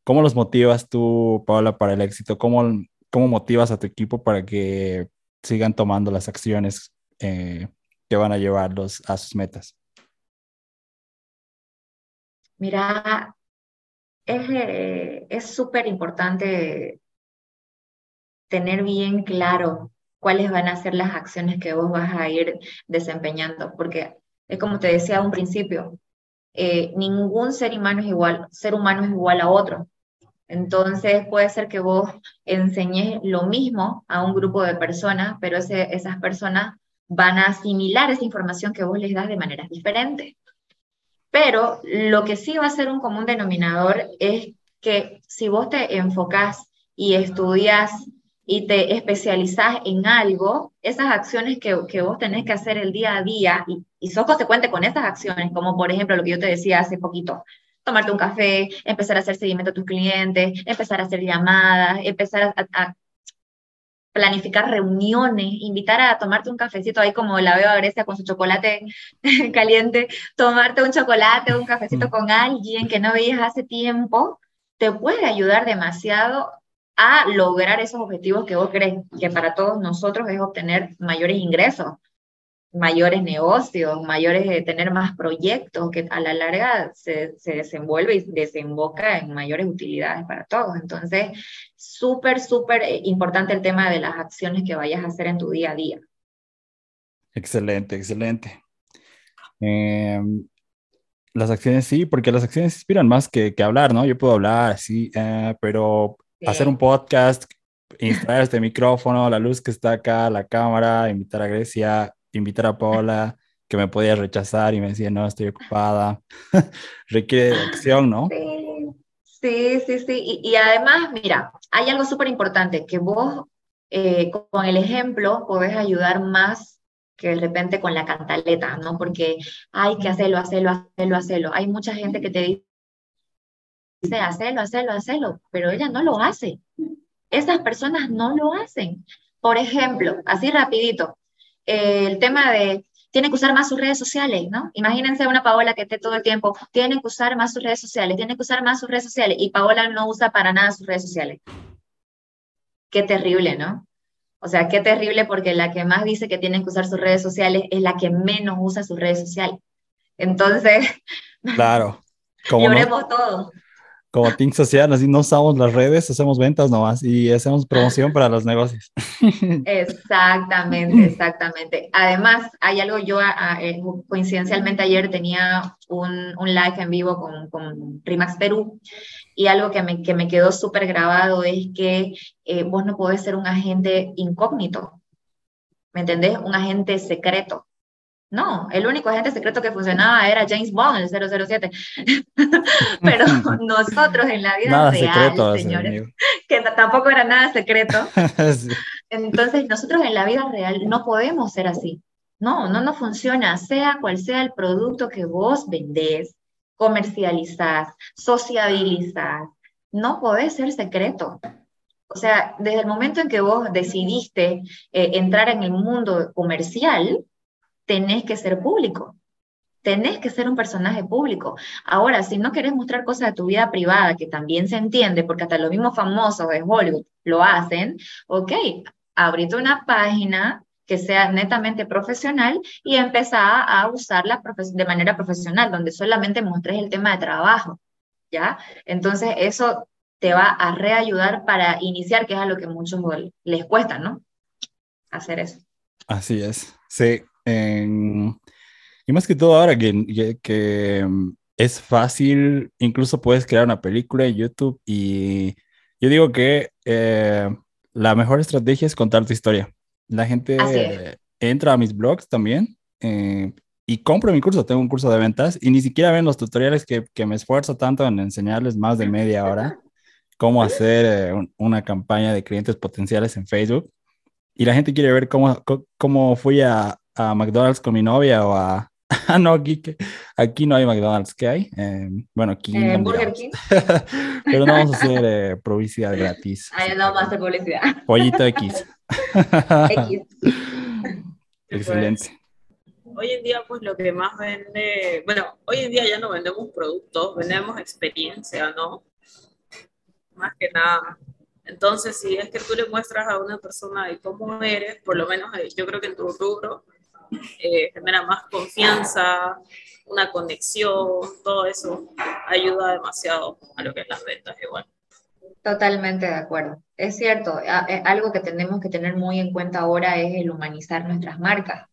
Speaker 1: ¿Cómo los motivas tú, Paola, para el éxito? ¿Cómo, cómo motivas a tu equipo para que sigan tomando las acciones eh, que van a llevarlos a sus metas?
Speaker 2: Mira, es súper importante tener bien claro cuáles van a ser las acciones que vos vas a ir desempeñando, porque es como te decía a un principio, eh, ningún ser humano es igual, ser humano es igual a otro. Entonces puede ser que vos enseñes lo mismo a un grupo de personas, pero esas personas van a asimilar esa información que vos les das de maneras diferentes. Pero lo que sí va a ser un común denominador es que si vos te enfocás y estudias y te especializás en algo, esas acciones que, vos tenés que hacer el día a día y, y sos consecuente con esas acciones, como por ejemplo lo que yo te decía hace poquito, tomarte un café, empezar a hacer seguimiento a tus clientes, empezar a hacer llamadas, empezar a, planificar reuniones, invitar a tomarte un cafecito ahí como la veo a Grecia con su chocolate [laughs] caliente, tomarte un chocolate o un cafecito con alguien que no veías hace tiempo, te puede ayudar demasiado a lograr esos objetivos que vos crees que para todos nosotros es obtener mayores ingresos, mayores negocios, mayores, de tener más proyectos, que a la larga se, se desenvuelve y desemboca en mayores utilidades para todos. Entonces, súper, súper eh, importante el tema de las acciones que vayas a hacer en tu día a día.
Speaker 1: Excelente, excelente. Em, las acciones sí, porque las acciones inspiran más que, que hablar, ¿no? Yo puedo hablar, sí, eh, pero hacer un podcast, [laughs] instalar este micrófono, la luz que está acá, la cámara, invitar a Grecia, invitar a Paola, que me podía rechazar y me decía, no, estoy ocupada. [laughs] Requiere de acción, ¿no?
Speaker 2: Sí, sí, sí. Y, además, mira, hay algo súper importante, que vos eh, con el ejemplo podés ayudar más que de repente con la cantaleta, ¿no? Porque hay que hacerlo, hacerlo, hacerlo, hacerlo. Hay mucha gente que te dice, hacerlo, hacerlo, hacerlo, pero ella no lo hace. Esas personas no lo hacen. Por ejemplo, así rapidito, el tema de tienen que usar más sus redes sociales, ¿no? Imagínense una Paola que esté todo el tiempo, tienen que usar más sus redes sociales, tienen que usar más sus redes sociales, y Paola no usa para nada sus redes sociales. Qué terrible, ¿no? O sea, qué terrible porque la que más dice que tienen que usar sus redes sociales es la que menos usa sus redes sociales. Entonces,
Speaker 1: claro. [laughs]
Speaker 2: Lloremos todos
Speaker 1: como [laughs] Team Social, así no usamos las redes, hacemos ventas nomás y hacemos promoción para los negocios.
Speaker 2: Exactamente, exactamente. Además, hay algo, yo eh, coincidencialmente ayer tenía un, un, live en vivo con, con Rimax Perú y algo que me, que me quedó súper grabado es que eh, vos no podés ser un agente incógnito, ¿me entendés? Un agente secreto. No, el único agente secreto que funcionaba era James Bond, el 007. [laughs] Pero [laughs] nosotros en la vida real, señores, que tampoco era nada secreto. [laughs] Entonces, nosotros en la vida real no podemos ser así. No, no nos funciona, sea cual sea el producto que vos vendés, comercializás, sociabilizás, no podés ser secreto. O sea, desde el momento en que vos decidiste eh, entrar en el mundo comercial, tenés que ser público. Tenés que ser un personaje público. Ahora, si no querés mostrar cosas de tu vida privada, que también se entiende, porque hasta los mismos famosos de Hollywood lo hacen, ok, abrite una página que sea netamente profesional y empezar a usarla de manera profesional, donde solamente muestres el tema de trabajo, ¿ya? Entonces, eso te va a reayudar para iniciar, que es a lo que muchos les cuesta, ¿no? Hacer eso.
Speaker 1: Así es, sí y más que todo ahora que, que, mm, es fácil, incluso puedes crear una película en YouTube y yo digo que eh, la mejor estrategia es contar tu historia. La gente entra a mis blogs también eh, y compra mi curso. Tengo un curso de ventas y ni siquiera ven los tutoriales que, que me esfuerzo tanto en enseñarles más de media hora cómo hacer eh, una campaña de clientes potenciales en Facebook. Y la gente quiere ver cómo, cómo fui a, a McDonald's con mi novia o a... Ah, [laughs] no, aquí, aquí no hay McDonald's. ¿Qué hay? Eh, bueno, aquí...
Speaker 2: Eh, Burger King. [laughs]
Speaker 1: Pero no vamos a hacer eh, [laughs] publicidad gratis.
Speaker 2: Ahí no vamos a hacer publicidad.
Speaker 1: Pollito X. X. Excelente.
Speaker 4: Hoy en día, pues lo que más vende, bueno, hoy en día ya no vendemos productos, vendemos experiencia, ¿no? más que nada. Entonces, si es que tú le muestras a una persona de cómo eres, por lo menos eh, yo creo que en tu rubro eh, genera más confianza, una conexión, todo eso ayuda demasiado a lo que es las ventas igual.
Speaker 2: Totalmente de acuerdo. Es cierto, eh, algo que tenemos que tener muy en cuenta ahora es el humanizar nuestras marcas.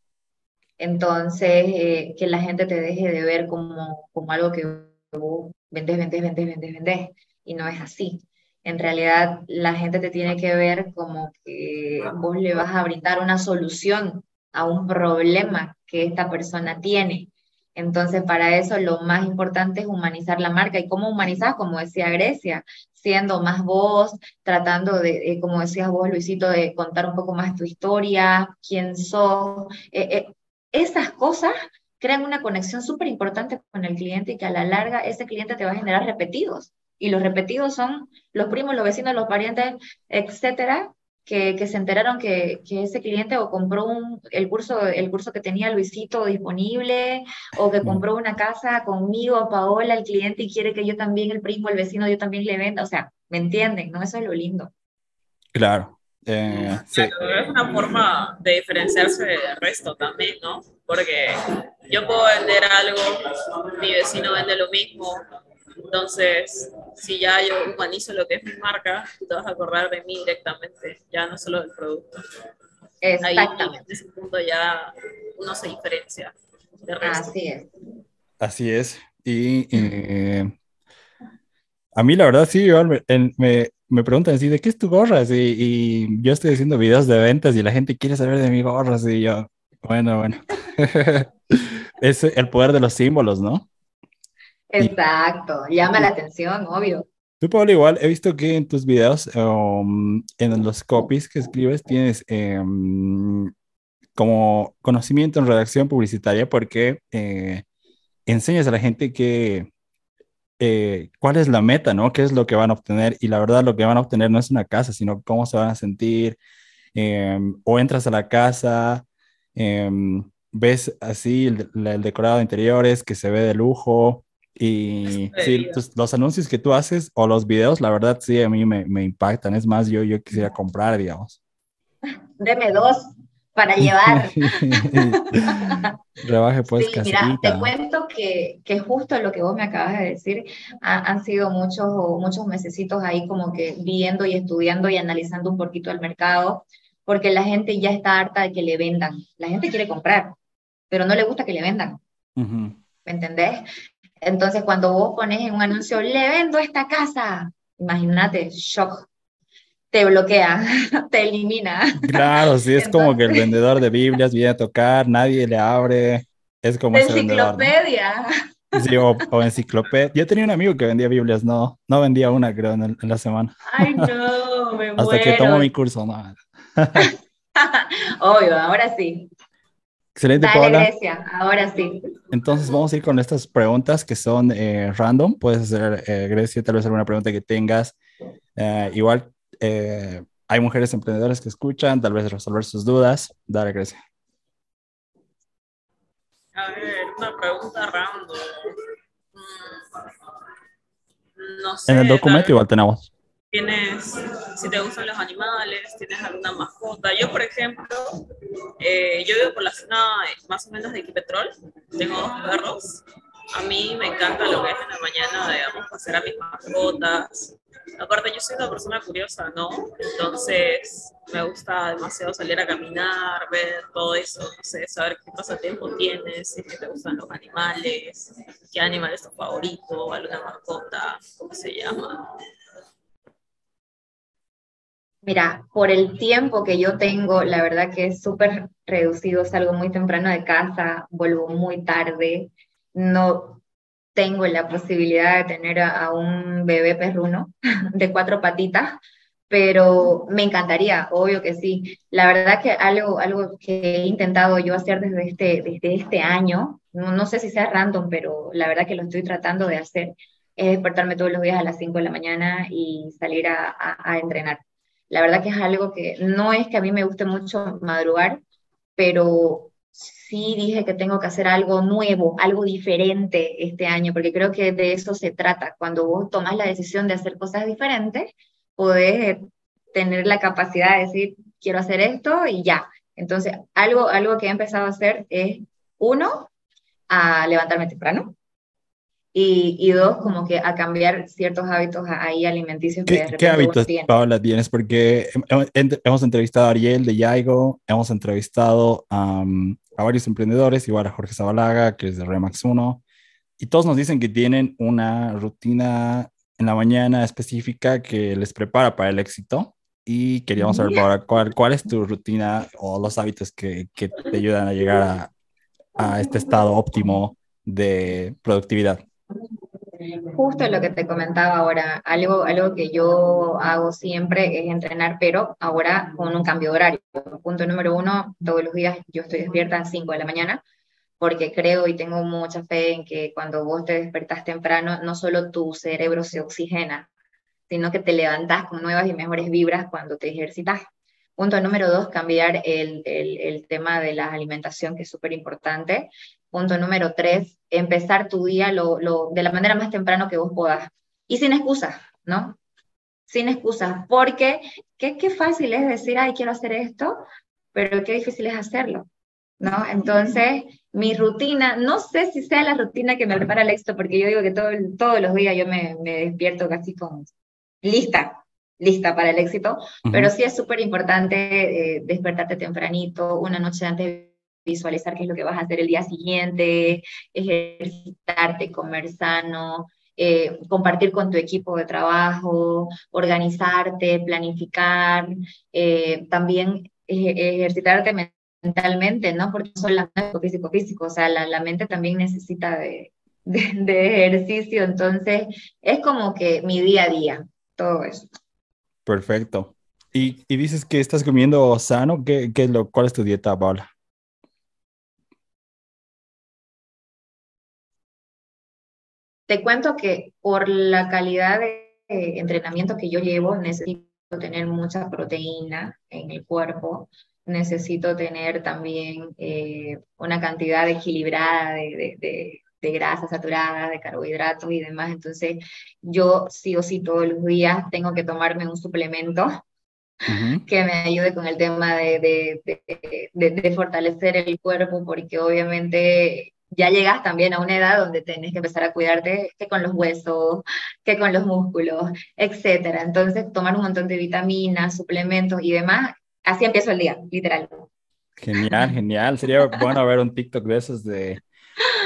Speaker 2: Entonces, eh, que la gente te deje de ver como, como algo que vos vendes, vendes, vendes, vendes, vendes, y no es así. En realidad, la gente te tiene que ver como que vos le vas a brindar una solución a un problema que esta persona tiene. Entonces, para eso lo más importante es humanizar la marca. ¿Y cómo humanizar? Como decía Grecia, siendo más vos, tratando de, eh, como decías vos, Luisito, de contar un poco más tu historia, quién sos. Eh, eh, esas cosas crean una conexión súper importante con el cliente y que a la larga ese cliente te va a generar repetidos. Y los repetidos son los primos, los vecinos, los parientes, etcétera, que, que se enteraron que, que, ese cliente o compró un, el, curso, el curso que tenía Luisito disponible, o que compró una casa conmigo, Paola, el cliente, y quiere que yo también, el primo, el vecino, yo también le venda. O sea, ¿me entienden? ¿No? Eso es lo lindo.
Speaker 1: Claro. Eh, sí.
Speaker 4: Es una forma de diferenciarse del resto también, ¿no? Porque yo puedo vender algo, mi vecino vende lo mismo, entonces, si ya yo humanizo lo que es mi marca, tú te vas a acordar de mí directamente, ya no solo del producto.
Speaker 2: Exactamente.
Speaker 4: Ahí, en ese punto ya uno se diferencia.
Speaker 2: Así es.
Speaker 1: Así es. Y eh, a mí la verdad sí, me, me, me preguntan así, ¿de qué es tu gorra? Y, y, yo estoy haciendo videos de ventas y la gente quiere saber de mi gorra. Y yo, bueno, bueno. [laughs] es el poder de los símbolos, ¿no?
Speaker 2: Exacto, llama la atención, obvio.
Speaker 1: Tú, Pablo, igual he visto que en tus videos, um, en los copies que escribes, tienes um, como conocimiento en redacción publicitaria porque eh, enseñas a la gente que eh, cuál es la meta, ¿no? ¿Qué es lo que van a obtener? Y la verdad lo que van a obtener no es una casa, sino cómo se van a sentir. Em, o entras a la casa, em, ves así el, el, decorado de interiores que se ve de lujo. Y sí, los anuncios que tú haces o los videos, la verdad sí, a mí me, me impactan. Es más, yo, yo quisiera comprar, digamos. [laughs]
Speaker 2: Deme dos para llevar. [laughs]
Speaker 1: Rebaje pues
Speaker 2: sí, mira, te cuento que, que, justo lo que vos me acabas de decir, ha, han sido muchos, muchos mesecitos ahí como que viendo y estudiando y analizando un poquito el mercado, porque la gente ya está harta de que le vendan. La gente quiere comprar, pero no le gusta que le vendan. ¿Me entendés? Entonces, cuando vos pones en un anuncio, le vendo esta casa, imagínate, shock te bloquea, [laughs] te elimina.
Speaker 1: Claro, sí, es como que el vendedor de Biblias viene a tocar, nadie le abre, es como
Speaker 2: enciclopedia.
Speaker 1: Sí, o, enciclopedia. Yo tenía un amigo que vendía Biblias, no, no vendía una, creo, en, la semana.
Speaker 2: Ay, no, [laughs] me
Speaker 1: Hasta que tomó mi curso, no. [laughs]
Speaker 2: Obvio, ahora sí.
Speaker 1: Excelente,
Speaker 2: Dale, Paola. Grecia, ahora sí.
Speaker 1: Entonces vamos a ir con estas preguntas que son eh, random. Puedes hacer, eh, Grecia, tal vez alguna pregunta que tengas. Eh, igual eh, hay mujeres emprendedoras que escuchan, tal vez resolver sus dudas. Dale, Grecia.
Speaker 4: A ver, una pregunta random. Mm, no sé.
Speaker 1: En el documento igual tenemos.
Speaker 4: Tienes, si te gustan los animales, tienes alguna mascota. Yo, por ejemplo, eh, yo vivo por la zona más o menos de Equipetrol. Tengo dos perros. A mí me encanta lo que es en la mañana, digamos, hacer a mis mascotas, aparte yo soy una persona curiosa, ¿no? Entonces me gusta demasiado salir a caminar, ver todo eso, no sé, saber qué pasatiempo tienes, si te gustan los animales, qué animal es tu favorito, alguna mascota, ¿cómo se llama?
Speaker 2: Mira, por el tiempo que yo tengo, la verdad que es súper reducido, salgo muy temprano de casa, vuelvo muy tarde, no tengo la posibilidad de tener a, un bebé perruno [laughs] de cuatro patitas, pero me encantaría, obvio que sí. La verdad que algo, algo que he intentado yo hacer desde este, desde este año, no, no sé si sea random, pero la verdad que lo estoy tratando de hacer, es despertarme todos los días a las 5 de la mañana y salir a, a, a entrenar. La verdad que es algo que no es que a mí me guste mucho madrugar, pero sí dije que tengo que hacer algo nuevo, algo diferente este año, porque creo que de eso se trata. Cuando vos tomas la decisión de hacer cosas diferentes, podés tener la capacidad de decir, quiero hacer esto y ya. Entonces, algo, algo que he empezado a hacer es, uno, a levantarme temprano. Y, y dos, como que a cambiar ciertos hábitos ahí alimenticios.
Speaker 1: ¿Qué, ¿qué hábitos, Paola, tienes? Porque hemos entrevistado a Ariel de Yaigo, hemos entrevistado a varios emprendedores, igual a Jorge Zabalaga, que es de Remax 1, y todos nos dicen que tienen una rutina en la mañana específica que les prepara para el éxito. Y queríamos saber, Paola, ¿cuál, cuál es tu rutina o los hábitos que, que te ayudan a llegar a, a este estado óptimo de productividad?
Speaker 2: Justo lo que te comentaba ahora, algo, algo que yo hago siempre es entrenar, pero ahora con un cambio horario. Punto número uno, todos los días yo estoy despierta a 5 de la mañana, porque creo y tengo mucha fe en que cuando vos te despertás temprano, no solo tu cerebro se oxigena, sino que te levantás con nuevas y mejores vibras cuando te ejercitas. Punto número dos, cambiar el, el, el tema de la alimentación, que es súper importante. Punto número tres, empezar tu día lo, lo, de la manera más temprano que vos puedas. Y sin excusas, ¿no? Sin excusas, porque qué, qué fácil es decir, ay, quiero hacer esto, pero qué difícil es hacerlo, ¿no? Entonces, mi rutina, no sé si sea la rutina que me prepara el éxito, porque yo digo que todo, todos los días yo me, me despierto casi con lista, lista para el éxito, pero sí es súper importante eh, despertarte tempranito, una noche antes visualizar qué es lo que vas a hacer el día siguiente, ejercitarte, comer sano, eh, compartir con tu equipo de trabajo, organizarte, planificar, eh, también ejercitarte mentalmente, ¿no? Porque no solamente físico, físico, o sea, la, la mente también necesita de, de, de ejercicio, entonces es como que mi día a día, todo eso.
Speaker 1: Perfecto. Y, y, dices que estás comiendo sano. ¿Qué, qué lo, ¿Cuál es tu dieta, Paula?
Speaker 2: Te cuento que por la calidad de entrenamiento que yo llevo, necesito tener mucha proteína en el cuerpo, necesito tener también eh, una cantidad equilibrada de, de, de grasas saturadas, de carbohidratos y demás. Entonces, yo sí o sí todos los días tengo que tomarme un suplemento que me ayude con el tema de, de, de, fortalecer el cuerpo, porque obviamente ya llegas también a una edad donde tienes que empezar a cuidarte que con los huesos, que con los músculos, etcétera. Entonces, tomar un montón de vitaminas, suplementos y demás, así empiezo el día, literal.
Speaker 1: Genial, genial. Sería bueno ver un TikTok de esos de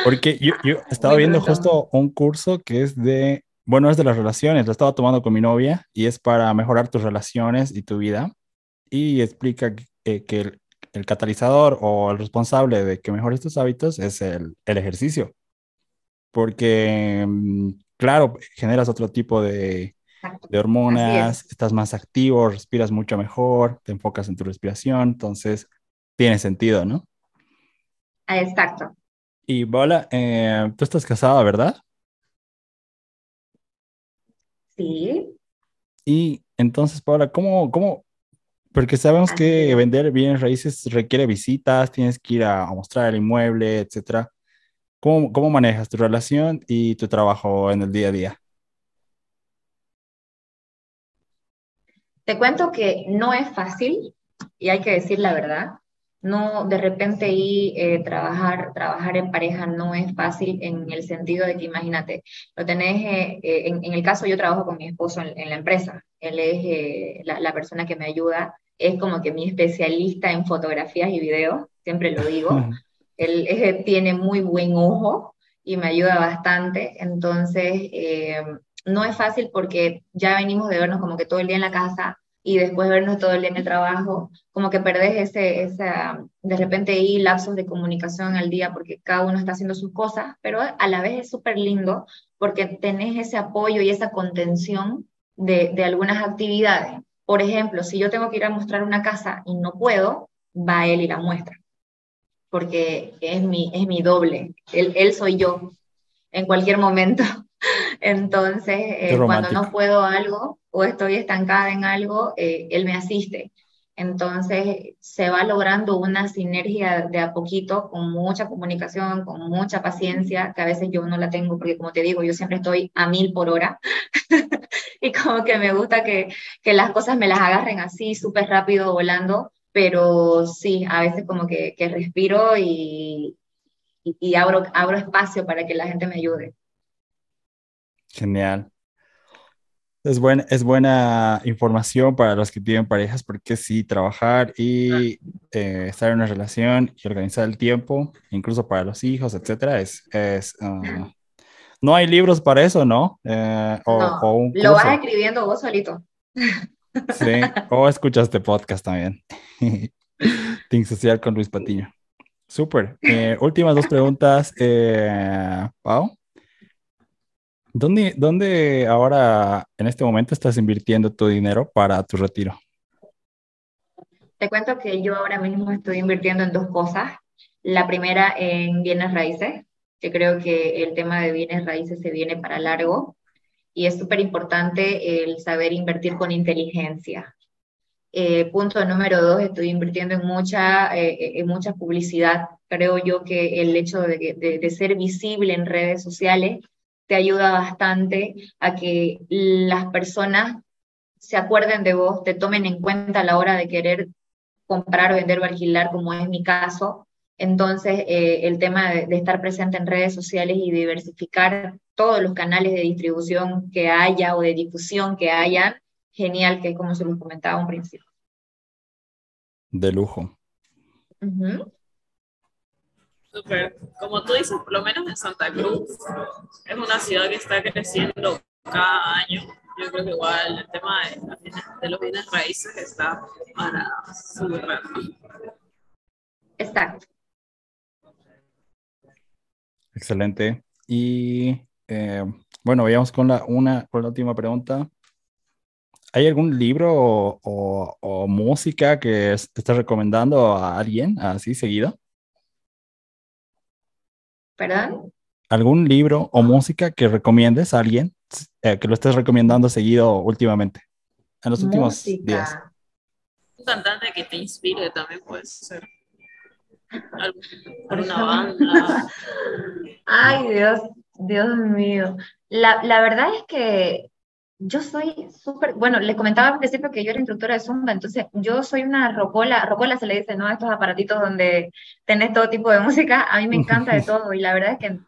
Speaker 1: porque yo, yo [laughs] estaba viendo justo un curso que es de, bueno, es de las relaciones, lo estaba tomando con mi novia y es para mejorar tus relaciones y tu vida. Y explica que, que el, el, catalizador o el responsable de que mejores tus hábitos es el, el ejercicio. Porque, mm, claro, generas otro tipo de, de hormonas, estás más activo, respiras mucho mejor, te enfocas en tu respiración, entonces tiene sentido, ¿no?
Speaker 2: Exacto.
Speaker 1: Y Bola, eh, tú estás casada, ¿verdad?
Speaker 2: Sí.
Speaker 1: Y entonces, Paula, ¿cómo, cómo? Porque sabemos que vender bienes raíces requiere visitas, tienes que ir a, mostrar el inmueble, etcétera. ¿Cómo, ¿Cómo manejas tu relación y tu trabajo en el día a día?
Speaker 2: Te cuento que no es fácil y hay que decir la verdad no de repente y eh, trabajar, trabajar en pareja no es fácil en el sentido de que imagínate, lo tenés, eh, eh, en, en, el caso yo trabajo con mi esposo en, en la empresa, él es la, la, persona que me ayuda, es como que mi especialista en fotografías y videos, siempre lo digo, él tiene muy buen ojo y me ayuda bastante, entonces no es fácil porque ya venimos de vernos como que todo el día en la casa, y después vernos todo el día en el trabajo, como que perdés ese, esa, de repente hay lapsos de comunicación al día porque cada uno está haciendo sus cosas, pero a la vez es súper lindo porque tenés ese apoyo y esa contención de, de algunas actividades. Por ejemplo, si yo tengo que ir a mostrar una casa y no puedo, va él y la muestra, porque es mi, es mi doble, él, él soy yo en cualquier momento. [laughs] Entonces, eh, cuando no puedo algo o estoy estancada en algo, eh, él me asiste. Entonces se va logrando una sinergia de a poquito, con mucha comunicación, con mucha paciencia, que a veces yo no la tengo, porque como te digo, yo siempre estoy a mil por hora. [laughs] y como que me gusta que, que las cosas me las agarren así, súper rápido, volando. Pero sí, a veces como que, que respiro y, y, y abro, abro espacio para que la gente me ayude.
Speaker 1: Genial. Es buena, es buena información para los que tienen parejas, porque sí, trabajar y eh, estar en una relación y organizar el tiempo, incluso para los hijos, etcétera, es, es uh, no hay libros para eso, ¿no? Eh, o,
Speaker 2: No,
Speaker 1: o un
Speaker 2: Lo vas escribiendo vos solito.
Speaker 1: Sí, o escuchas este podcast también. [laughs] Think Social con Luis Patiño. Súper. Eh, últimas dos preguntas. Eh, Pau, ¿dónde, ¿dónde ahora, en este momento, estás invirtiendo tu dinero para tu retiro?
Speaker 2: Te cuento que yo ahora mismo estoy invirtiendo en dos cosas. La primera en bienes raíces, que creo que el tema de bienes raíces se viene para largo y es súper importante el saber invertir con inteligencia. Eh, punto número dos, estoy invirtiendo en mucha, eh, en mucha publicidad. Creo yo que el hecho de, de ser visible en redes sociales te ayuda bastante a que las personas se acuerden de vos, te tomen en cuenta a la hora de querer comprar, vender o alquilar, como es mi caso. Entonces, eh, el tema de, de, estar presente en redes sociales y diversificar todos los canales de distribución que haya o de difusión que haya, genial, que es como se los comentaba un principio.
Speaker 1: De lujo.
Speaker 2: Uh -huh.
Speaker 4: Súper. Como tú dices, por lo menos en Santa Cruz, es una ciudad que está creciendo cada año. Yo creo que igual el tema de, de los bienes raíces está para súper
Speaker 2: Exacto.
Speaker 1: Excelente. Y eh, bueno, vayamos con la, una, con la última pregunta. ¿Hay algún libro o, o, o música que te estás recomendando a alguien así seguido?
Speaker 2: ¿Perdón?
Speaker 1: ¿Algún libro o música que recomiendes a alguien eh, que lo estés recomendando seguido últimamente? En los últimos
Speaker 2: música.
Speaker 1: días.
Speaker 4: Un cantante que te inspire también puede ser. Por una banda. [laughs]
Speaker 2: Ay, Dios, Dios mío. La, la verdad es que yo soy súper, bueno, les comentaba al principio que yo era instructora de Zumba, entonces yo soy una rocola, rocola se le dice, ¿no? Estos aparatitos donde tenés todo tipo de música, a mí me encanta de [laughs] todo y la verdad es que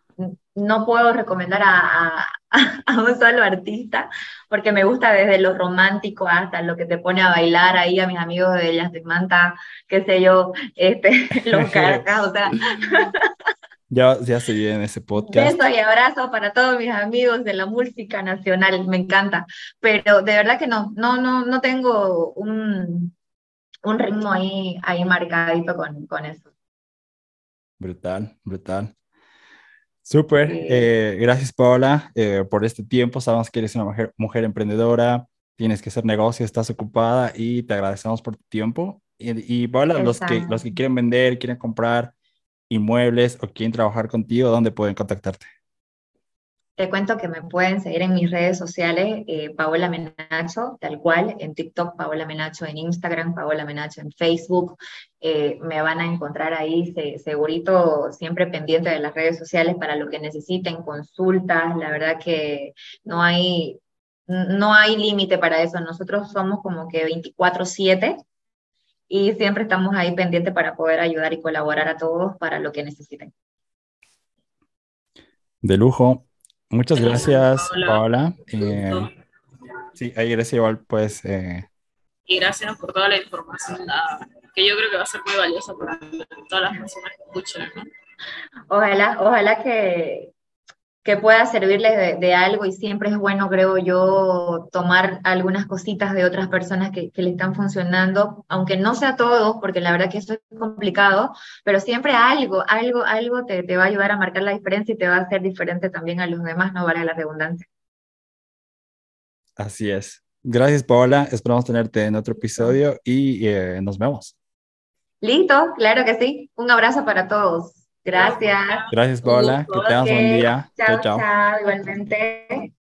Speaker 2: no puedo recomendar a, a, [laughs] a, un solo artista, porque me gusta desde lo romántico hasta lo que te pone a bailar ahí a mis amigos de de Manta, qué sé yo, este, [laughs] los carcas, o sea.
Speaker 1: Ya, ya se viene ese podcast.
Speaker 2: Beso y abrazo para todos mis amigos de la música nacional, me encanta. Pero de verdad que no, no, no, no tengo un, un ritmo ahí, ahí marcadito con, con eso.
Speaker 1: Brutal, brutal. Súper, sí. eh, gracias Paola eh, por este tiempo. Sabemos que eres una mujer, mujer, emprendedora, tienes que hacer negocio, estás ocupada y te agradecemos por tu tiempo. Y, y Paola, los que, los que quieren vender, quieren comprar inmuebles o quieren trabajar contigo, ¿dónde pueden contactarte?
Speaker 2: Te cuento que me pueden seguir en mis redes sociales, eh, Paola Menacho, tal cual, en TikTok, Paola Menacho, en Instagram, Paola Menacho, en Facebook. Eh, me van a encontrar ahí se, segurito, siempre pendiente de las redes sociales para lo que necesiten, consultas. La verdad que no hay, no hay límite para eso. Nosotros somos como que 24-7 y siempre estamos ahí pendientes para poder ayudar y colaborar a todos para lo que necesiten.
Speaker 1: De lujo. Muchas gracias, Hola. Paola. Eh, sí, ahí gracias igual, pues. Eh...
Speaker 4: Y gracias por toda la información dada, que yo creo que va a ser muy valiosa para todas las personas que escuchen. ¿no?
Speaker 2: Ojalá, ojalá que, que pueda servirles de, de, algo y siempre es bueno, creo yo, tomar algunas cositas de otras personas que, que, le están funcionando, aunque no sea todo, porque la verdad que eso es complicado, pero siempre algo, algo, algo te, te va a ayudar a marcar la diferencia y te va a hacer diferente también a los demás, no vale la redundancia.
Speaker 1: Así es. Gracias, Paola. Esperamos tenerte en otro episodio y eh, nos vemos.
Speaker 2: Listo, claro que sí. Un abrazo para todos. Gracias.
Speaker 1: Gracias, Paola. Que tengas un buen día.
Speaker 2: Chao, chao. chao igualmente.